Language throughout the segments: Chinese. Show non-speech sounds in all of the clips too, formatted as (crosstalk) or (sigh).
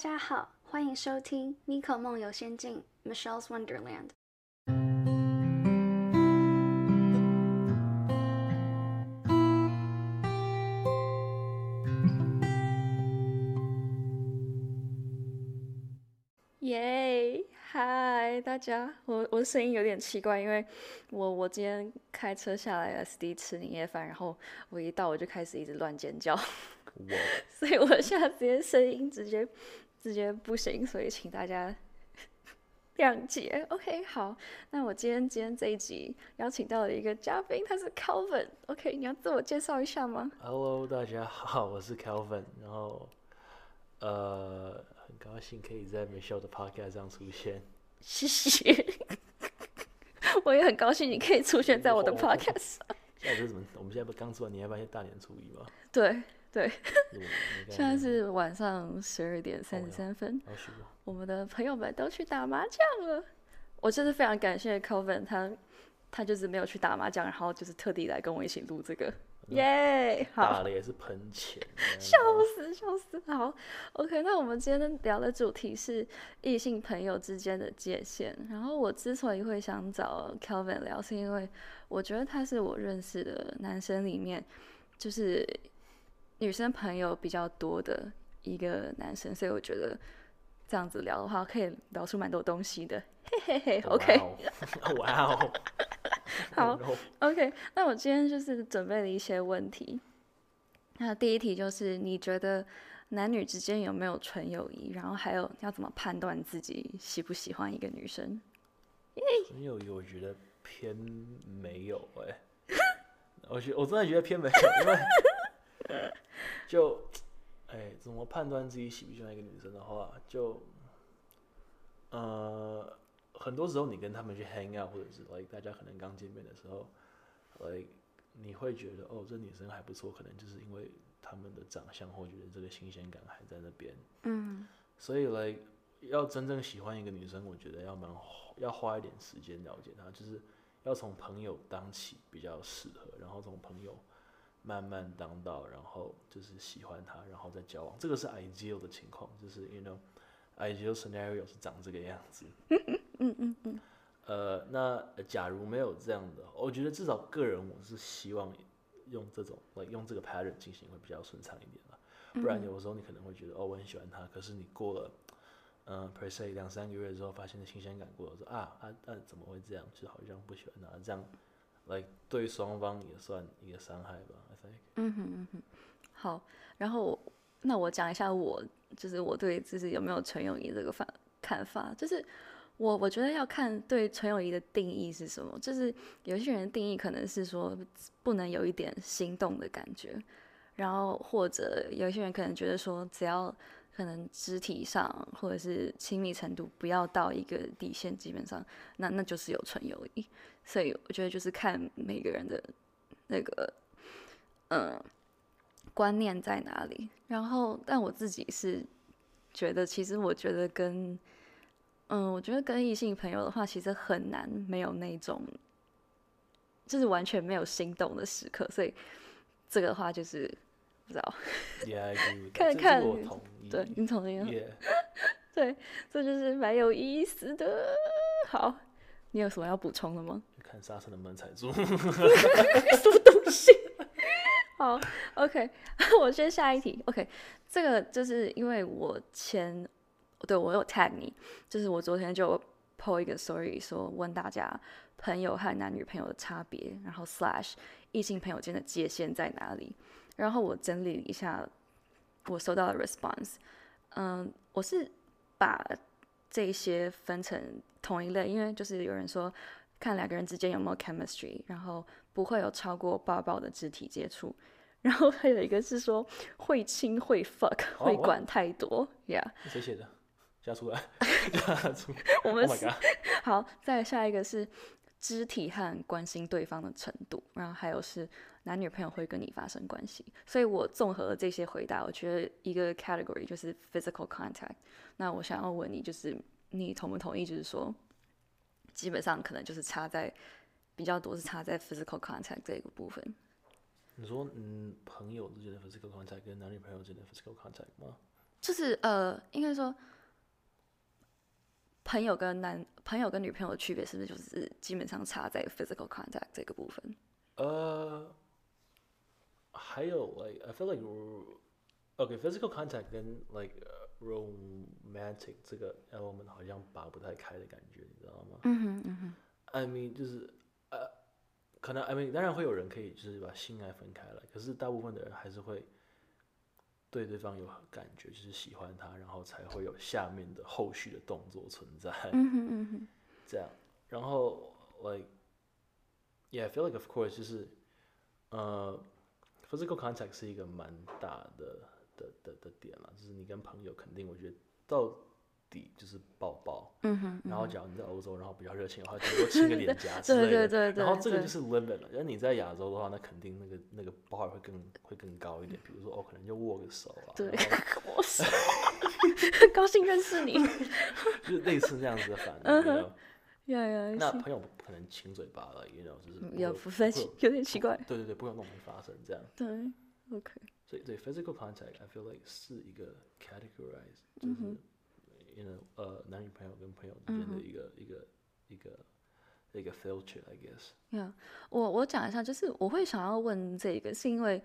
家好，欢迎收听《妮可梦游仙境》（Michelle's Wonderland）。耶，嗨，大家，我我的声音有点奇怪，因为我我今天开车下来 SD 吃年夜饭，然后我一到我就开始一直乱尖叫，(laughs) 所以我现在直接声音直接直接不行，所以请大家 (laughs) 谅解。OK，好，那我今天今天这一集邀请到了一个嘉宾，他是 Calvin。OK，你要自我介绍一下吗？Hello，大家好，我是 Calvin，然后呃。很高兴可以在 Michelle 的 Podcast 上出现，谢谢。(laughs) 我也很高兴你可以出现在我的 (laughs) Podcast 上。现在是什么？我们现在不刚吃完年夜饭，大年初一吗？对对。(laughs) 现在是晚上十二点三十三分。我们的朋友们都去打麻将了。我真的非常感谢 Calvin，他他就是没有去打麻将，然后就是特地来跟我一起录这个。耶，好，打的也是喷钱，(laughs) 笑死笑死。好，OK，那我们今天聊的主题是异性朋友之间的界限。然后我之所以会想找 Kelvin 聊，是因为我觉得他是我认识的男生里面，就是女生朋友比较多的一个男生，所以我觉得这样子聊的话，可以聊出蛮多东西的。嘿嘿嘿，OK，哇哦。(laughs) 好，OK。那我今天就是准备了一些问题。那第一题就是，你觉得男女之间有没有纯友谊？然后还有要怎么判断自己喜不喜欢一个女生？纯友谊，我觉得偏没有哎。(laughs) 我觉我真的觉得偏没有，因为 (laughs) 就哎，怎么判断自己喜不喜欢一个女生的话，就呃。很多时候，你跟他们去 hang out，或者是 like 大家可能刚见面的时候，like 你会觉得哦，这女生还不错，可能就是因为他们的长相，或觉得这个新鲜感还在那边。嗯。所以 like 要真正喜欢一个女生，我觉得要蛮要花一点时间了解她，就是要从朋友当起比较适合，然后从朋友慢慢当到，然后就是喜欢他，然后再交往。这个是 ideal 的情况，就是 you know ideal scenario 是长这个样子。嗯嗯嗯，呃，那假如没有这样的，我觉得至少个人我是希望用这种，用这个 pattern 进行会比较顺畅一点了。不然有时候你可能会觉得，哦，我很喜欢他，可是你过了，嗯，per se 两三个月之后，发现新鲜感过了，说啊啊啊，怎么会这样？就好像不喜欢他，这样来对双方也算一个伤害吧。嗯哼嗯哼，好，然后那我讲一下我就是我对就是有没有纯友谊这个反看法，就是。我我觉得要看对纯友谊的定义是什么，就是有些人定义可能是说不能有一点心动的感觉，然后或者有些人可能觉得说只要可能肢体上或者是亲密程度不要到一个底线，基本上那那就是有纯友谊。所以我觉得就是看每个人的那个嗯观念在哪里。然后但我自己是觉得，其实我觉得跟嗯，我觉得跟异性朋友的话，其实很难没有那种，就是完全没有心动的时刻，所以这个话就是不知道，(laughs) 看看，对，你同意吗？对，这就是蛮有意思的。好，你有什么要补充的吗？看刹车能不能踩住，(laughs) 什么东西？(laughs) 好，OK，我先下一题。OK，这个就是因为我前。对，我有 tag 你，就是我昨天就 po 一个 story 说问大家朋友和男女朋友的差别，然后 slash 异性朋友间的界限在哪里。然后我整理一下我收到的 response，嗯，我是把这些分成同一类，因为就是有人说看两个人之间有没有 chemistry，然后不会有超过抱抱的肢体接触，然后还有一个是说会亲会 fuck 会管太多，yeah，谁写的？加出来，(laughs) 加出来。我们 (laughs) 好，再下一个是肢体和关心对方的程度，然后还有是男女朋友会跟你发生关系。所以我综合了这些回答，我觉得一个 category 就是 physical contact。那我想要问你，就是你同不同意？就是说，基本上可能就是差在比较多是差在 physical contact 这个部分。你说，嗯，朋友之间的 physical contact 跟男女朋友之间的 physical contact 吗？就是呃，应该说，朋友跟男朋友跟女朋友的区别是不是就是基本上差在 physical contact 这个部分？呃，还有 like I feel like okay physical contact 跟 like romantic 这个 element 好像拔不太开的感觉，你知道吗？嗯哼嗯哼。I mean 就是呃，可能 I mean 当然会有人可以就是把性爱分开来，可是大部分的人还是会对对方有感觉，就是喜欢他，然后才会有下面的后续的动作存在。嗯哼嗯哼。这样，然后 like yeah I feel like of course 就是呃 physical contact 是一个蛮大的的的的点了，就是你跟朋友肯定我觉得到底就是抱抱，嗯哼，然后假如你在欧洲，然后比较热情的话，顶多亲个 (laughs) 脸颊之对类的。对对对对然后这个就是 limit 了。那你在亚洲的话，那肯定那个那个 bar 会更会更高一点。比如说哦，可能就握个手啊，对然后，(laughs) 我是 (laughs) 高兴认识你。就是类似这样子的反应。那朋友不可能亲嘴巴了，you know，就是不分有有点奇怪。对对对，不会有那种东西发生这样。对，OK，所以对 physical contact，I feel like 是一个 categorize，就是、嗯 you know 呃男女朋友跟朋友之间的一个、一个一个一个 filter，I guess。呀我我讲一下，就是我会想要问这个，是因为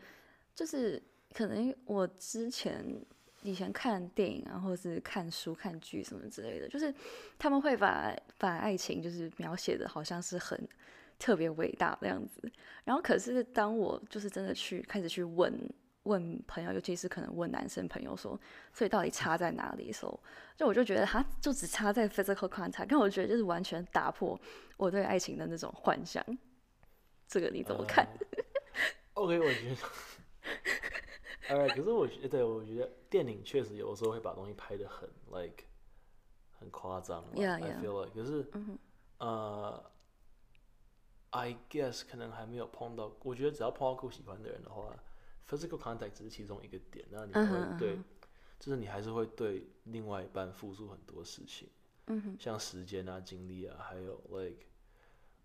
就是可能我之前以前看电影啊，或者是看书、看剧什么之类的，就是他们会把把爱情就是描写的好像是很特别伟大的样子，然后可是当我就是真的去开始去问问朋友，尤其是可能问男生朋友说，所以到底差在哪里的时候，就我就觉得他就只差在 physical contact，但我觉得就是完全打破我对爱情的那种幻想。这个你怎么看？呃 (laughs) OK，我觉得，Alright，可是我觉得，对我觉得电影确实有的时候会把东西拍的很 like 很夸张 Yeah, I yeah. feel like，可是，呃，I guess 可能还没有碰到，我觉得只要碰到够喜欢的人的话，physical contact 只是其中一个点，那你会对，就是你还是会对另外一半付出很多事情，嗯哼，像时间啊、精力啊，还有 like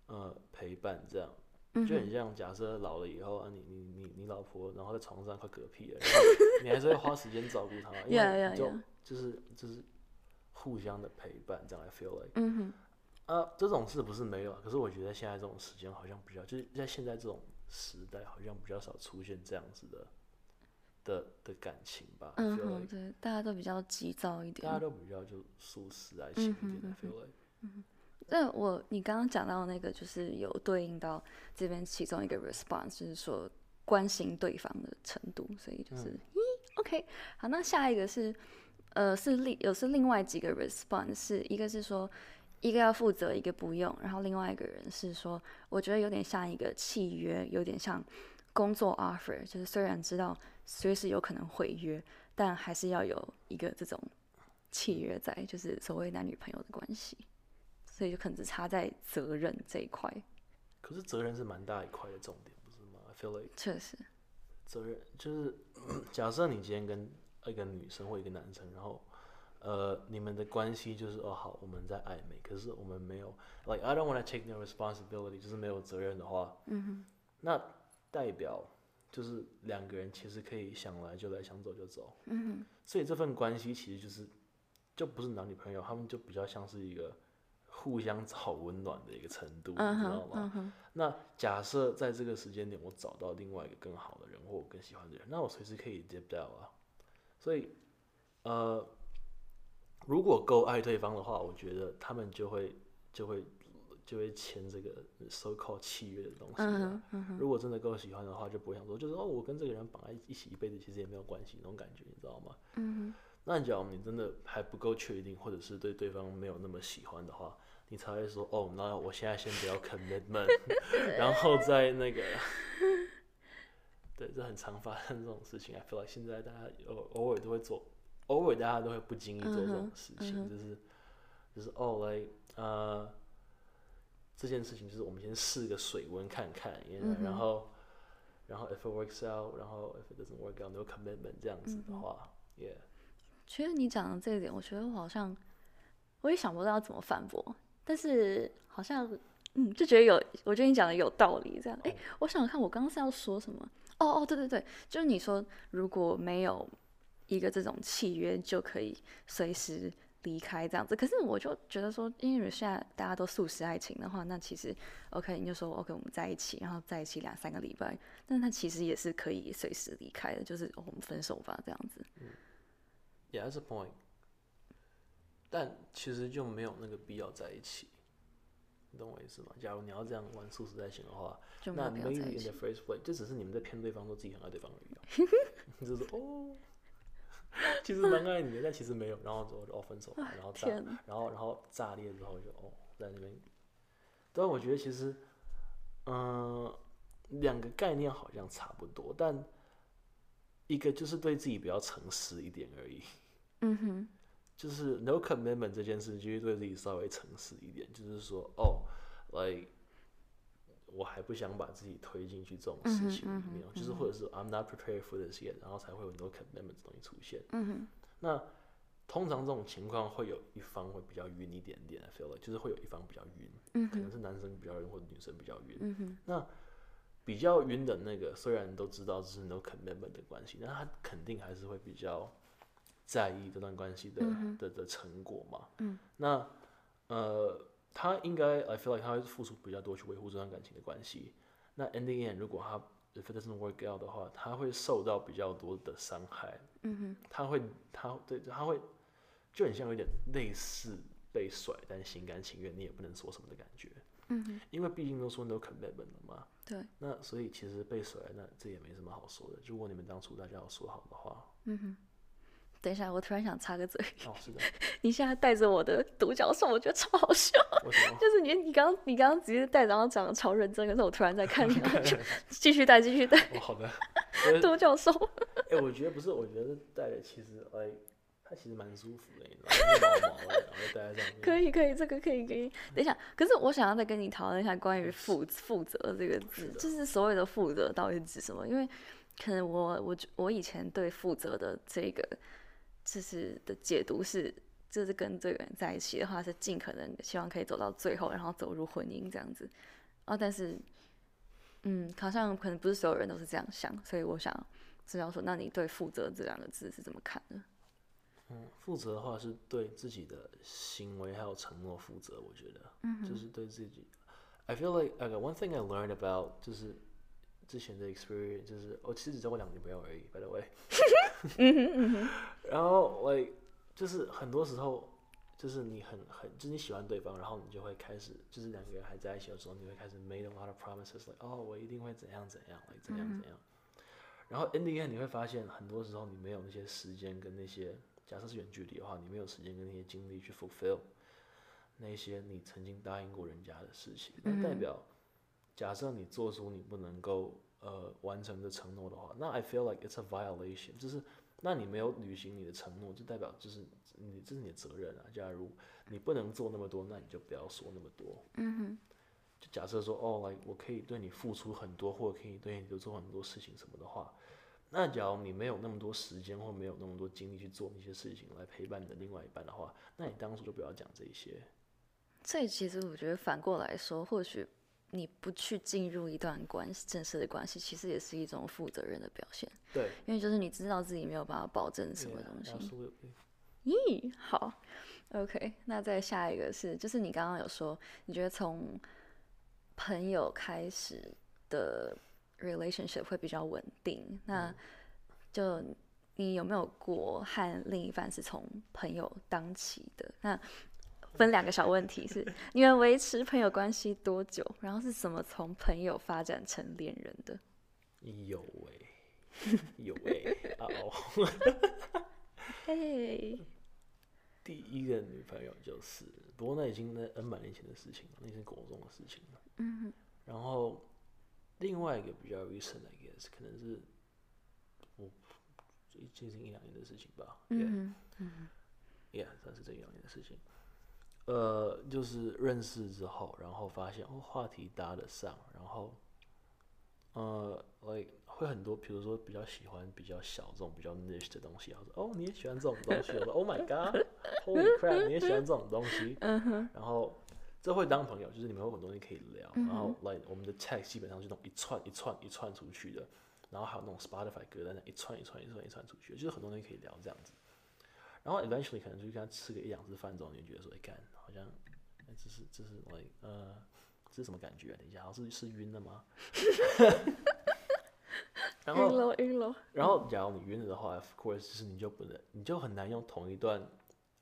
呃陪伴这样。嗯就很像假设老了以后啊，你你你你老婆然后在床上快嗝屁了，然后 (laughs) 你还是会花时间照顾她，因为 (laughs) 就.就是就是互相的陪伴，这样 I feel like 嗯哼，啊，这种事不是没有啊，可是我觉得现在这种时间好像比较，就是在现在这种时代好像比较少出现这样子的的的感情吧嗯对，大家都比较急躁一点。大家。都比较就素食爱情一点嗯，I feel like 那我你刚刚讲到那个，就是有对应到这边其中一个 response，就是说关心对方的程度，所以就是、咦，OK，好，那下一个是呃是另有是另外几个 response，是一个是说一个要负责，一个不用，然后另外一个人是说，我觉得有点像一个契约，有点像工作 offer，就是虽然知道随时有可能毁约，但还是要有一个这种契约在，就是所谓男女朋友的关系。所以就可能只差在责任这一块，可是责任是蛮大一块的重点，不是吗？I feel like 确实，责任就是，(clears throat) 假设你今天跟一个女生或一个男生，然后呃，你们的关系就是哦好，我们在暧昧，可是我们没有，like I don't want to take no responsibility，就是没有责任的话，嗯哼，那代表就是两个人其实可以想来就来，想走就走，嗯哼，所以这份关系其实就是就不是男女朋友，他们就比较像是一个互相找温暖的一个程度，嗯你知道吗？那假设在这个时间点，我找到另外一个更好的人，或我更喜欢的人，那我随时可以 dip 掉啊。所以，呃，如果够爱对方的话，我觉得他们就会就会就会签这个 so called 契约的东西、如果真的够喜欢的话，就不会想说，就是哦，我跟这个人绑在一起一辈子，其实也没有关系那种感觉，你知道吗？嗯那假如你真的还不够确定，或者是对对方没有那么喜欢的话，你才会说哦，那我现在先不要 commitment，(laughs) 然后再那个，(laughs) 对，这很常发生这种事情。I feel like 现在大家偶偶尔都会做，偶尔大家都会不经意做这种事情，就是就是哦，来呃，这件事情就是我们先试个水温看看，you know，嗯哼。然后然后 if it works out，然后 if it doesn't work out，no commitment 这样子的话、y e a h 其实你讲的这一点，我觉得我好像我也想不到要怎么反驳，但是好像嗯，就觉得有，我觉得你讲的有道理。这样，哎、我想想看，我刚刚是要说什么？哦哦，对对对，就是你说如果没有一个这种契约就可以随时离开这样子。可是我就觉得说，因为现在大家都素食爱情的话，那其实 OK，你就说 OK，我们在一起，然后在一起两三个礼拜，但是他其实也是可以随时离开的，就是、哦、我们分手吧这样子。Yeah, that's a point. 但其实就没有那个必要在一起，你懂我意思吗？假如你要这样玩素食爱情的话，那就没有必要 maybe in 起 the。first place，就只是你们在骗对方说自己很爱对方而已、啊。(laughs) 就是哦，(laughs) 其实蛮爱你的，但其实没有，然后之后就哦分手吧，然后炸，然后然后炸裂之后就哦在那边。但我觉得其实，嗯、两个概念好像差不多，但一个就是对自己比较诚实一点而已。嗯哼，就是 no commitment 这件事，就是对自己稍微诚实一点，就是说，哦，like 我还不想把自己推进去这种事情里面，就是或者是 I'm not prepared for this yet，然后才会有很多 commitment 的东西出现。嗯哼，那通常这种情况会有一方会比较晕一点点，I feel like 就是会有一方比较晕，嗯可能是男生比较晕或者女生比较晕。嗯哼，那比较晕的那个，虽然都知道这是 no commitment 的关系，但他肯定还是会比较在意这段关系的、的的成果嘛。嗯。那呃，他应该 I feel like 他会付出比较多去维护这段感情的关系。那 ending in 如果他 if it doesn't work out 的话，他会受到比较多的伤害。嗯哼，他会他对他会就很像有点类似被甩，但心甘情愿，你也不能说什么的感觉。嗯哼，因为毕竟都说 no commitment 了嘛。对，那所以其实被甩，那这也没什么好说的。如果你们当初大家有说好的话，嗯哼。等一下，我突然想插个嘴，哦，是的，(laughs) 你现在带着我的独角兽，我觉得超好笑。(laughs) 就是你，你刚你刚刚直接带，然后讲的超认真，可是我突然在看你，(laughs) 然后就继续带，继续带哦，好的。哎、独角兽。哎我觉得不是，我觉得带的其实，哎，它其实蛮舒服的，你知道吗？就毛毛的，然后戴在上面。可以，可以，这个可以，可以。等一下，可是我想要再跟你讨论一下关于负负责这个字，的就是所谓的负责到底是指什么？因为可能我我我以前对负责的这个就是的解读是，就是跟这个人在一起的话，是尽可能希望可以走到最后，然后走入婚姻这样子。啊，但是，嗯，好像可能不是所有人都是这样想，所以我想知道说，那你对负责这两个字是怎么看的？嗯，负责的话是对自己的行为还有承诺负责，我觉得，嗯就是对自己。I feel like okay, one thing I learned about 就是之前的 experience，就是我其实只交过两个女朋友而已，by the way。(laughs) (laughs) 然后 like 就是很多时候，就是你很很就是你喜欢对方，然后你就会开始，就是两个人还在一起的时候，你会开始 made a lot of promises，like 哦，我一定会怎样怎样，like 怎样怎样。然后 in the end 你会发现，很多时候你没有那些时间跟那些，假设是远距离的话，你没有时间跟那些精力去 fulfill 那些你曾经答应过人家的事情，那代表，假设你做出你不能够呃完成的承诺的话，那 I feel like it's a violation，就是那你没有履行你的承诺，就代表就是你这是你的责任啊。假如你不能做那么多，那你就不要说那么多。嗯哼，就假设说，哦我可以对你付出很多，或者可以对你多做很多事情什么的话，那假如你没有那么多时间或没有那么多精力去做那些事情来陪伴你的另外一半的话，那你当初就不要讲这些。所以其实我觉得反过来说，或许你不去进入一段关系正式的关系，其实也是一种负责任的表现，对，因为就是你知道自己没有办法保证什么东西。咦，好，OK，那再下一个是，就是你刚刚有说，你觉得从朋友开始的 relationship 会比较稳定，那就你有没有过和另一半是从朋友当起的？那分两个小问题是，(laughs) 你们维持朋友关系多久？然后是怎么从朋友发展成恋人的？有诶、(laughs) 有诶、啊哦，(laughs) 嘿，第一个女朋友就是，不过那已经那 N 百年前的事情了，那是国中的事情了。嗯然后另外一个比较 recent I guess 可能是我接近一两年的事情吧。嗯 Yeah，算是这一两年的事情。呃，就是认识之后，然后发现哦话题搭得上，然后呃，like 会很多，比如说比较喜欢比较小这种比较 niche 的东西，然后说哦你也喜欢这种东西，我说 Oh my God，Holy crap，你也喜欢这种东西，嗯，然后这会当朋友，就是你们有很多东西可以聊，然后 like 我们的 text 基本上是那种一串一串一串出去的，然后还有那种 Spotify 歌单，一串一串一串一串出去，就是很多东西可以聊这样子。然后 eventually 可能就跟他吃个一两次饭之后，你就觉得说，哎，干，好像，哎，这是这是 like 呃，这是什么感觉啊？等一下，好像是是晕了吗？(laughs) 然后晕了晕了，然后，假如你晕了的话，of course，就是你就不能，你就很难用同一段，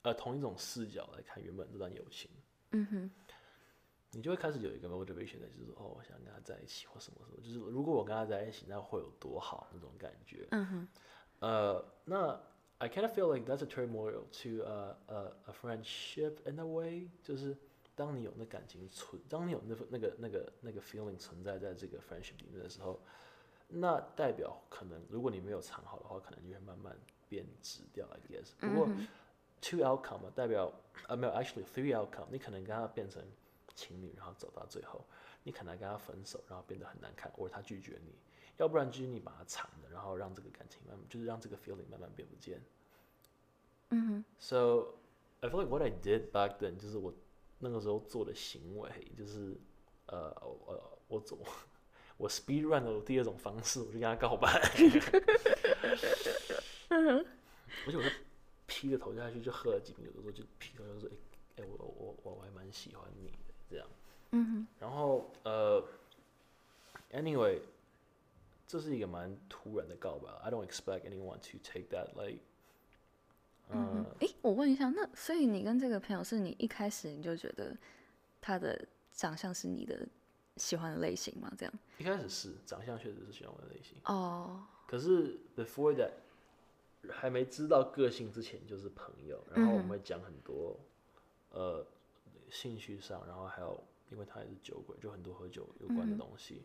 呃，同一种视角来看原本这段友情。嗯哼，你就会开始有一个 motivation 的，就是哦，我想跟他在一起或什么什么，就是如果我跟他在一起，那会有多好那种感觉。嗯哼，呃，那 I kind of feel like that's a turmoil to a a a friendship in a way，就是当你有那感情存，当你有那份那个那个那个 feeling 存在在这个 friendship 里面的时候，那代表可能如果你没有藏好的话，可能就会慢慢变质掉，I guess。不过 two outcome 啊代表呃没有，actually three outcome，你可能跟他变成情侣，然后走到最后，你可能跟他分手，然后变得很难看，或者他拒绝你，要不然就是你把它藏着，然后让这个感情慢慢，就是让这个 feeling 慢慢变不见。嗯哼，So I feel like what I did back then，就是我那个时候做的行为，就是呃呃我走我 (laughs) speed run 的第二种方式，我就跟他告白，嗯而且我就劈着头下去，就喝了几瓶酒之后就劈头就说，哎、哎、我我我我还蛮喜欢你的这样。嗯哼，然后呃，anyway，这是一个蛮突然的告白，I don't expect anyone to take that like，嗯呃，诶，我问一下，那所以你跟这个朋友是你一开始你就觉得他的长相是你的喜欢的类型吗？这样？一开始是长相确实是喜欢我的类型，哦，可是 before that 还没知道个性之前就是朋友，然后我们会讲很多、呃兴趣上，然后还有因为他也是酒鬼，就很多喝酒有关的东西。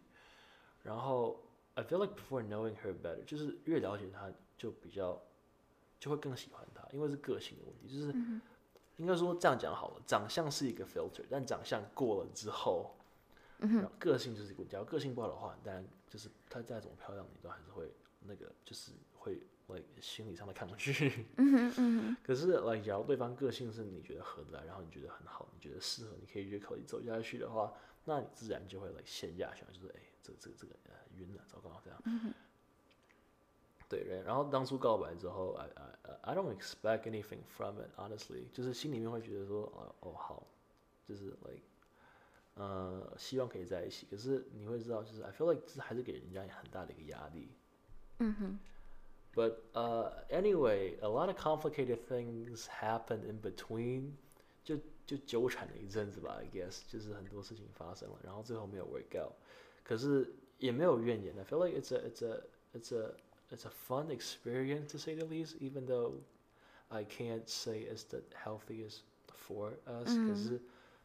然后 I feel like before knowing her better，就是越了解她就比较就会更喜欢她，因为是个性的问题，就是、应该说这样讲好了，长相是一个 filter，但长相过了之后。然后个性就是一个假如个性不好的话，当然就是她再怎么漂亮，你都还是会那个，就是会 like 心理上的抗拒。嗯哼嗯哼，(laughs) 可是 like 假如对方个性是你觉得合得来，然后你觉得很好，你觉得适合，你可以约口一走下去的话，那你自然就会 like 陷下去，就是哎、这这个这个呃晕了，糟糕这样。对，然后当初告白之后，I I I don't expect anything from it honestly，就是心里面会觉得说，哦哦好，就是 like 呃希望可以在一起，可是你会知道，就是 I feel like 这还是给人家很大的一个压力。嗯哼，But uh, anyway, a lot of complicated things happened in between，就就纠缠了一阵子吧，I guess，就是很多事情发生了，然后最后没有 work out，可是也没有怨言。I feel like it's a it's a it's a it's a fun experience to say the least, even though I can't say it's the healthiest for us、可是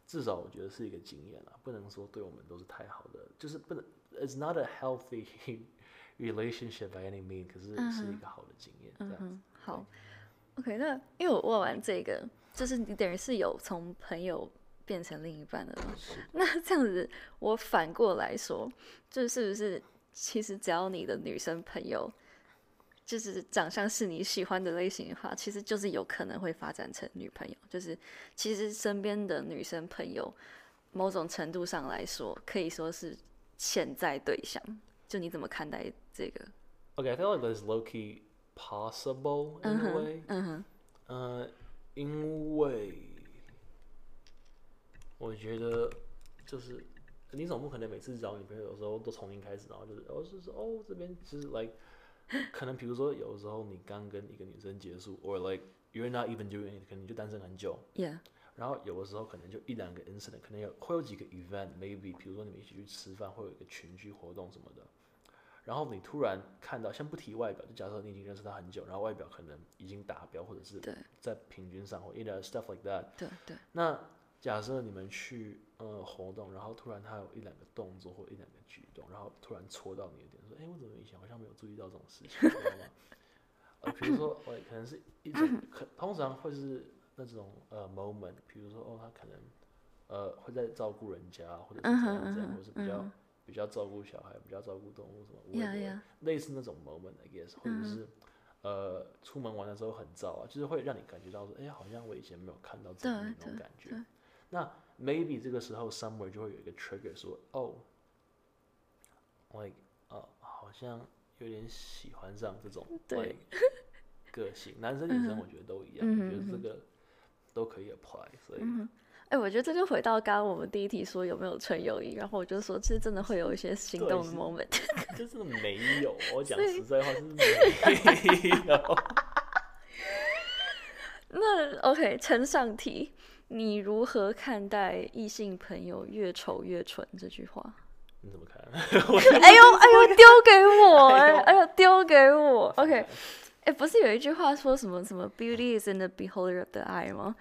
至少我觉得是一个经验啊，不能说对我们都是太好的，就是不能，it's not a healthy (laughs) relationship by any mean，可是是一个好的经验，这样子。嗯，好，OK，那因为我问完这个，就是你等于是有从朋友 变成另一半的嘛？(laughs) 那这样子，我反过来说，就是不是其实只要你的女生朋友就是长相是你喜欢的类型的话，其实就是有可能会发展成女朋友。就是其实身边的女生朋友，某种程度上来说，可以说是潜在对象。就你怎么看待这个？Okay, I feel like that's low key possible in 嗯 a 哼 way. 嗯哼，呃，因为我觉得就是你总不可能每次找女朋友的时候都重新开始，然后就是哦是说哦这边其实 like (laughs) 可能比如说有的时候你刚跟一个女生结束，or like you're not even doing it，可能你就单身很久，Yeah，然后有的时候可能就一两个 incident，可能有会有几个 event，maybe 比如说你们一起去吃饭，会有一个群居活动什么的，然后你突然看到，先不提外表，就假设你已经认识他很久，然后外表可能已经达标，或者是在平均上或 know stuff like that。对对，那假设你们去呃活动，然后突然他有一两个动作或一两个举动，然后突然戳到你的点，说，哎，我怎么以前好像没有注意到这种事情，知道吗？(laughs) 呃，比如说，我，可能是一种，可通常会是那种呃 moment，比如说，哦，他可能呃会在照顾人家，或者是嗯怎样或者是比较、嗯比较照顾小孩，比较照顾动物什么，Yeah, yeah. 类似那种 moment，I guess，或者是。呃，出门玩的时候很燥啊，就是会让你感觉到说，哎、好像我以前没有看到这种感觉对。那 maybe 这个时候 somewhere 就会有一个 trigger 说，哦，like 呃，好像有点喜欢上这种对。个性，男生女生我觉得都一样，嗯我觉得这个都可以 apply，所以哎、我觉得这就回到刚刚我们第一题说有没有纯友谊，然后我就说，其实真的会有一些心动的 moment。(laughs) 就是没有，我讲实在话是没有。(laughs) 那 OK，呈上题，你如何看待异性朋友越丑越蠢这句话？你怎么看？(laughs) 哎呦 (laughs) 哎呦，丢给我哎、哎呦丢给我。(laughs) OK，哎、不是有一句话说什么什么 “beauty is in the beholder of the eye” 吗？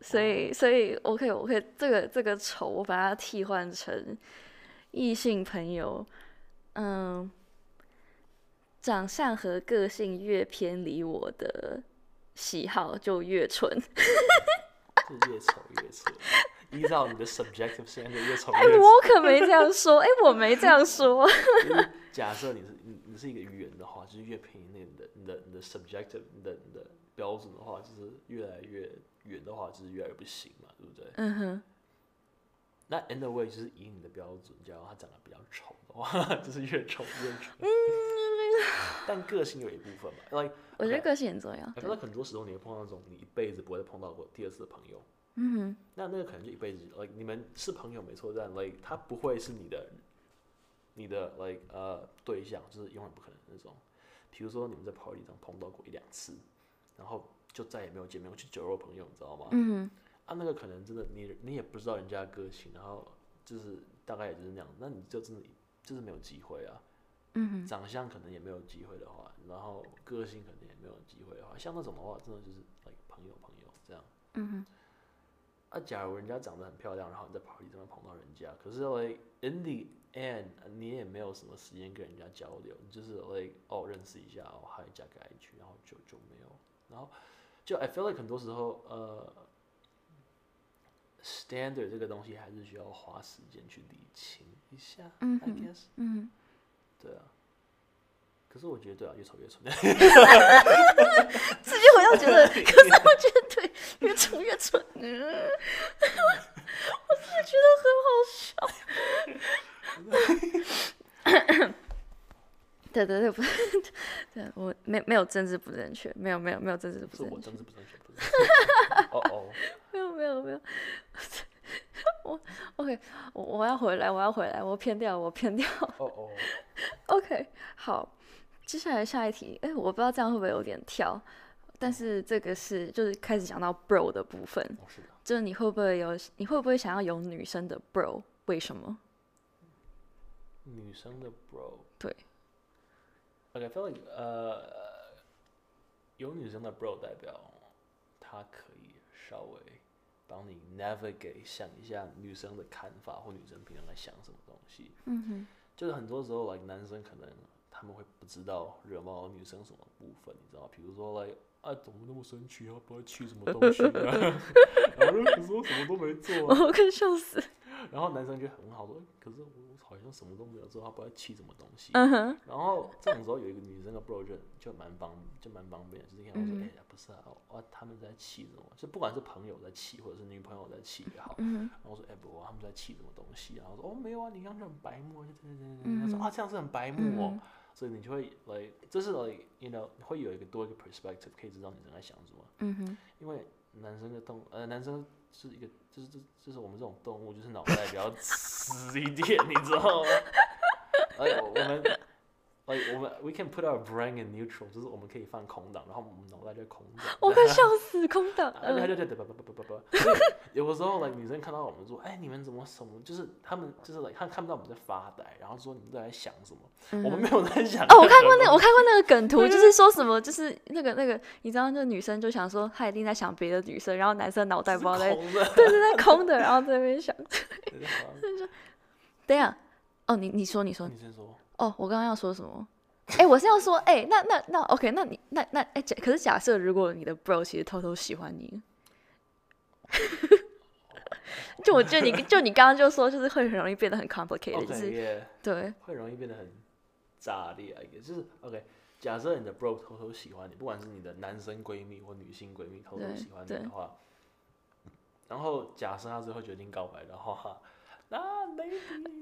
所以所以 OK OK，这个这个丑我把它替换成异性朋友，嗯，长相和个性越偏离我的喜好就越蠢。是越丑越丑，依照你的 subjective standard 越丑哎。我可没这样说，哎、我没这样说。假设你是你你是一个圆的话，就是越便宜那个你的你的你的 subjective 你的你的标准的话，就是越来越圆的话，就是越来越不行嘛，对不对？嗯哼，那 in the way 就是以你的标准，假如他长得比较丑的话，(laughs) 就是越丑越丑。嗯但个性有一部分嘛，like 我觉得个性很重要。哎那很多时候你会碰到那种你一辈子不会再碰到过第二次的朋友，嗯哼，那那个可能就一辈子，like 你们是朋友没错，但 like 他不会是你的，你的 like 呃对象，就是永远不可能那种。比如说你们在 party 上碰到过一两次，然后就再也没有见面过，去酒肉朋友，你知道吗？嗯哼，啊，那个可能真的你你也不知道人家的个性，然后就是大概也就是那样，那你就真的就是没有机会啊。嗯哼，长相可能也没有机会的话，然后个性可能也没有机会的话，像那种的话，真的就是 like 朋友朋友这样。嗯哼，啊，假如人家长得很漂亮，然后你在 party 上面碰到人家，可是 like in the end 你也没有什么时间跟人家交流，你就是 like 哦认识一下，哦嗨加个 IG，然后就就没有，然后就 I feel like 很多时候呃 standard 这个东西还是需要花时间去理清一下、嗯 i。对啊。可是我觉得对啊，越丑越蠢。自己好像觉得，(laughs) 可是我觉得对，越丑越蠢，嗯，(laughs) 我真的觉得很好笑。(laughs) 对对对，不是，对我没没有政治不正确，没有没有没有政治不不是我正确，政治不正确。哦哦，没有没有没有，我 OK，我我要回来，我要回来，我偏掉，我偏掉。哦哦，OK，好，接下来下一题，哎，我不知道这样会不会有点跳，但是这个是就是开始讲到 bro 的部分，哦是的。就是你会不会有，你会不会想要有女生的 bro？为什么？女生的 bro。对。OK，I feel like 呃，有女生的 bro 代表她可以稍微帮你 navigate 想一下女生的看法或女生平常在想什么东西。嗯哼，就是很多时候，like 男生可能他们会不知道惹毛女生什么部分，你知道吗？比如说，like 啊，怎么那么生气啊？不会气什么东西啊？然后就可是我什么都没做啊。我快笑死。然后男生就很好说，可是我好像什么都没有做，他不会气什么东西。嗯哼，然后这种时候有一个女生的 bro 就就蛮方就蛮方便的，就是跟我说，嗯哎、不是啊，哦，他们在气什么？就不管是朋友在气，或者是女朋友在气也好。嗯然后我说，哎、不，他们在气什么东西？然后说，哦，没有啊，你刚刚就很白目啊，就对对对对。他说嗯啊，这样是很白目哦。嗯所以你就会 like，这是 like you know 会有一个多一个 perspective 可以知道女生在想什么。嗯哼，因为男生的动呃男生是一个就是这就是我们这种动物就是脑袋比较 (laughs) 死一点，你知道吗？(laughs) 哎，我们。哎，我们 we can put our brain in neutral，就是我们可以放空档，然后我们脑袋就空档。我快笑死，空档。(laughs) 啊，对嗯对对对，不不不不不不，所以 (laughs) 有的时候，like 女生看到我们说，哎，你们怎么什么，就是他们就是 like 看看不到我们在发呆，然后说你们都在想什么，我们没有在想。哦，我看过那，我看过那个梗图，就是说什么，就是那个那个，你知道，那女生就想说，她一定在想别的女生，然后男生脑袋不知道在。对对在空的，然后在那边想。(laughs) 对好等一下，哦，你你说你说，你先说，哦，我刚刚要说什么？(laughs) 哎、我是要说，哎、那那那 OK，那你那那哎、假可是假设如果你的 bro 其实偷偷喜欢你，(laughs) 就我觉得你就你刚刚就说，就是会很容易变得很 complicated，、对，会容易变得很炸裂啊，一个就是 OK。假设你的 bro 偷偷喜欢你，不管是你的男生闺蜜或女性闺蜜偷偷喜欢你的话，然后假设他最后决定告白的话，啊 (laughs)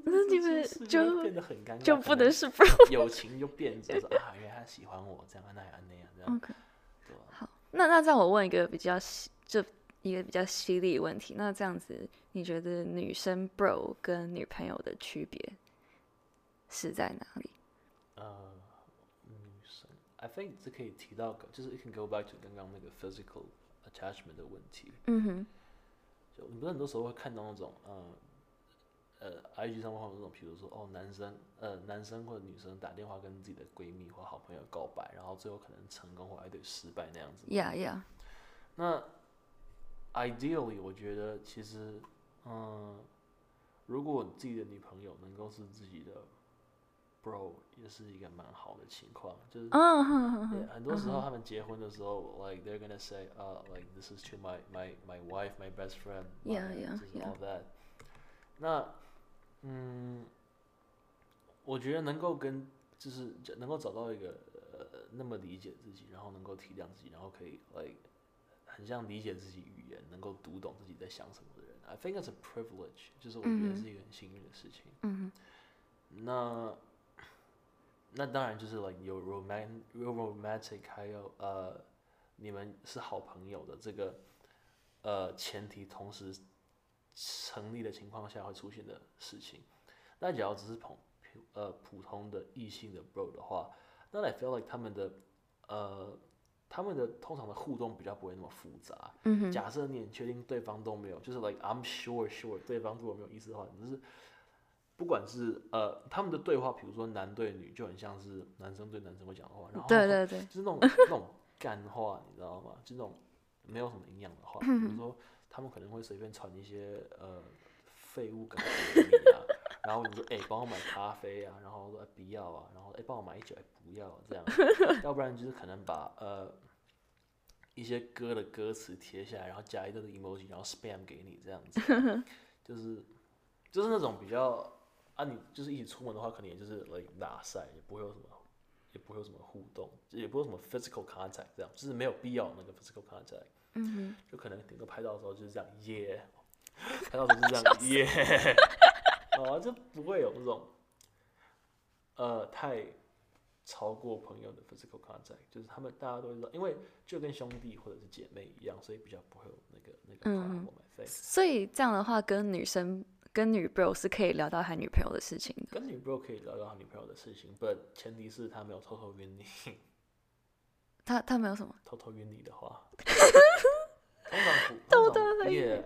那你们就会变得很尴尬，就不能是 bro。友情就变成 (laughs) 说啊，原来他喜欢我，这样那样那样这样，OK，对？好，那那这样我问一个比较犀就一个比较犀利的问题，那这样子你觉得女生 bro 跟女朋友的区别是在哪里？呃，女生，I think 这可以提到，就是 it can go back to 刚刚那个 physical attachment 的问题。嗯哼，就你不是很多时候会看到那种，呃，呃，IG 上面会有那种，比如说哦，男生，呃，男生或者女生打电话跟自己的闺蜜或好朋友告白，然后最后可能成功或者对失败那样子。呀呀，那 ideally，我觉得其实，嗯，如果自己的女朋友能够是自己的 bro，也是一个蛮好的情况。就是，嗯很多时候他们结婚的时候，like they're gonna say, uh, like this is to my my my wife, my best friend, my, yeah, yeah, yeah, all that.。那，嗯，我觉得能够跟就是能够找到一个呃那么理解自己，然后能够体谅自己，然后可以 like 很像理解自己语言，能够读懂自己在想什么的人，I think it's a privilege，就是我觉得嗯是一个很幸运的事情。嗯那那当然就是 like 有 romantic，还有呃你们是好朋友的这个呃前提同时成立的情况下会出现的事情。那假如只是普普呃普通的异性的 bro 的话，那 I feel like 他们的呃他们的通常的互动比较不会那么复杂。嗯哼，假设你很确定对方都没有，就是 like I'm sure sure 对方如果没有意思的话，你就是不管是呃他们的对话，比如说男对女，就很像是男生对男生会讲的话，然后对对对，就是那种 (laughs) 那种干话，你知道吗？就那种没有什么营养的话，比如说他们可能会随便传一些呃废物感给你啊，然后你说哎帮、我买咖啡啊，然后说、哎不要啊，然后哎帮、我买一酒哎不要、啊、这样，要不然就是可能把呃一些歌的歌词贴下来，然后加一堆的 emoji，然后 spam 给你这样子，(laughs) 就是就是那种比较啊，你就是一起出门的话，可能也就是 like 打赛，也不会有什么，也不会有什么互动，也不会有什么 physical contact，这样就是没有必要那个 physical contact，嗯就可能顶多拍照的时候就是这样耶，拍照的时候就是这样耶，哦，就不会有那种呃太超过朋友的 physical contact，就是他们大家都知道，因为就跟兄弟或者是姐妹一样，所以比较不会有那个那个。所以这样的话，跟女生跟女 bro 是可以聊到他女朋友的事情的。跟女 bro 可以聊到他女朋友的事情，but 前提是他没有偷偷约你，他他没有什么？偷偷约你的话，(laughs) 通常不偷偷地也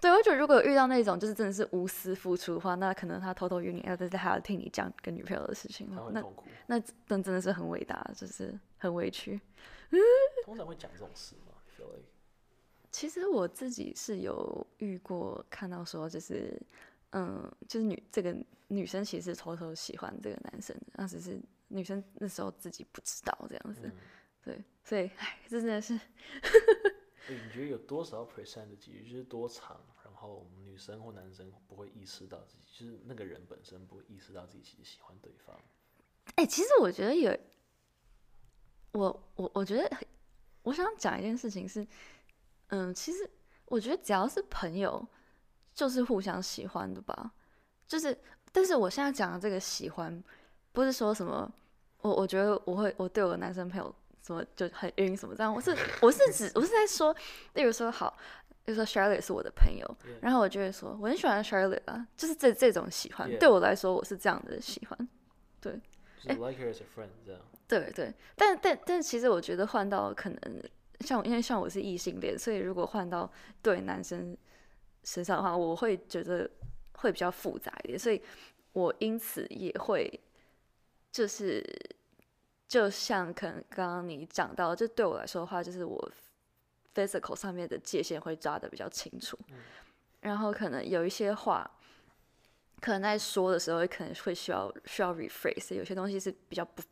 对，我觉得如果遇到那种就是真的是无私付出的话，那可能他偷偷约你，但是还要听你讲跟女朋友的事情那。那那真的是很伟大，就是很委屈。通常会讲这种事吗 feel like 其实我自己是有遇过，看到说就是，嗯，就是女这个女生其实偷偷喜欢这个男生的，那只是女生那时候自己不知道这样子。嗯对，所以唉，这真的是欸你觉得有多少 percent 的几率就是多长，然后女生或男生不会意识到自己，就是那个人本身不会意识到自己其实喜欢对方。哎、其实我觉得有，我我我觉得我想讲一件事情是，嗯，其实我觉得只要是朋友，就是互相喜欢的吧。就是，但是我现在讲的这个喜欢，不是说什么，我我觉得我会我对我的男生朋友什么就很晕什么这样，我是我是指我是在说，例如说好，例如说 Charlotte 是我的朋友.然后我就会说我很喜欢 Charlotte 啊，就是这这种喜欢.对我来说我是这样的喜欢。就是 like her as a friend 这样。对对，但但但其实我觉得换到可能像因为像我是异性恋，所以如果换到对男生身上的话，我会觉得会比较复杂一点，所以我因此也会就是就像可能刚刚你讲到，这对我来说的话，就是我 physical 上面的界限会抓的比较清楚，然后可能有一些话。可能在说的时候，可能会需要需要 rephrase，有些东西是比较不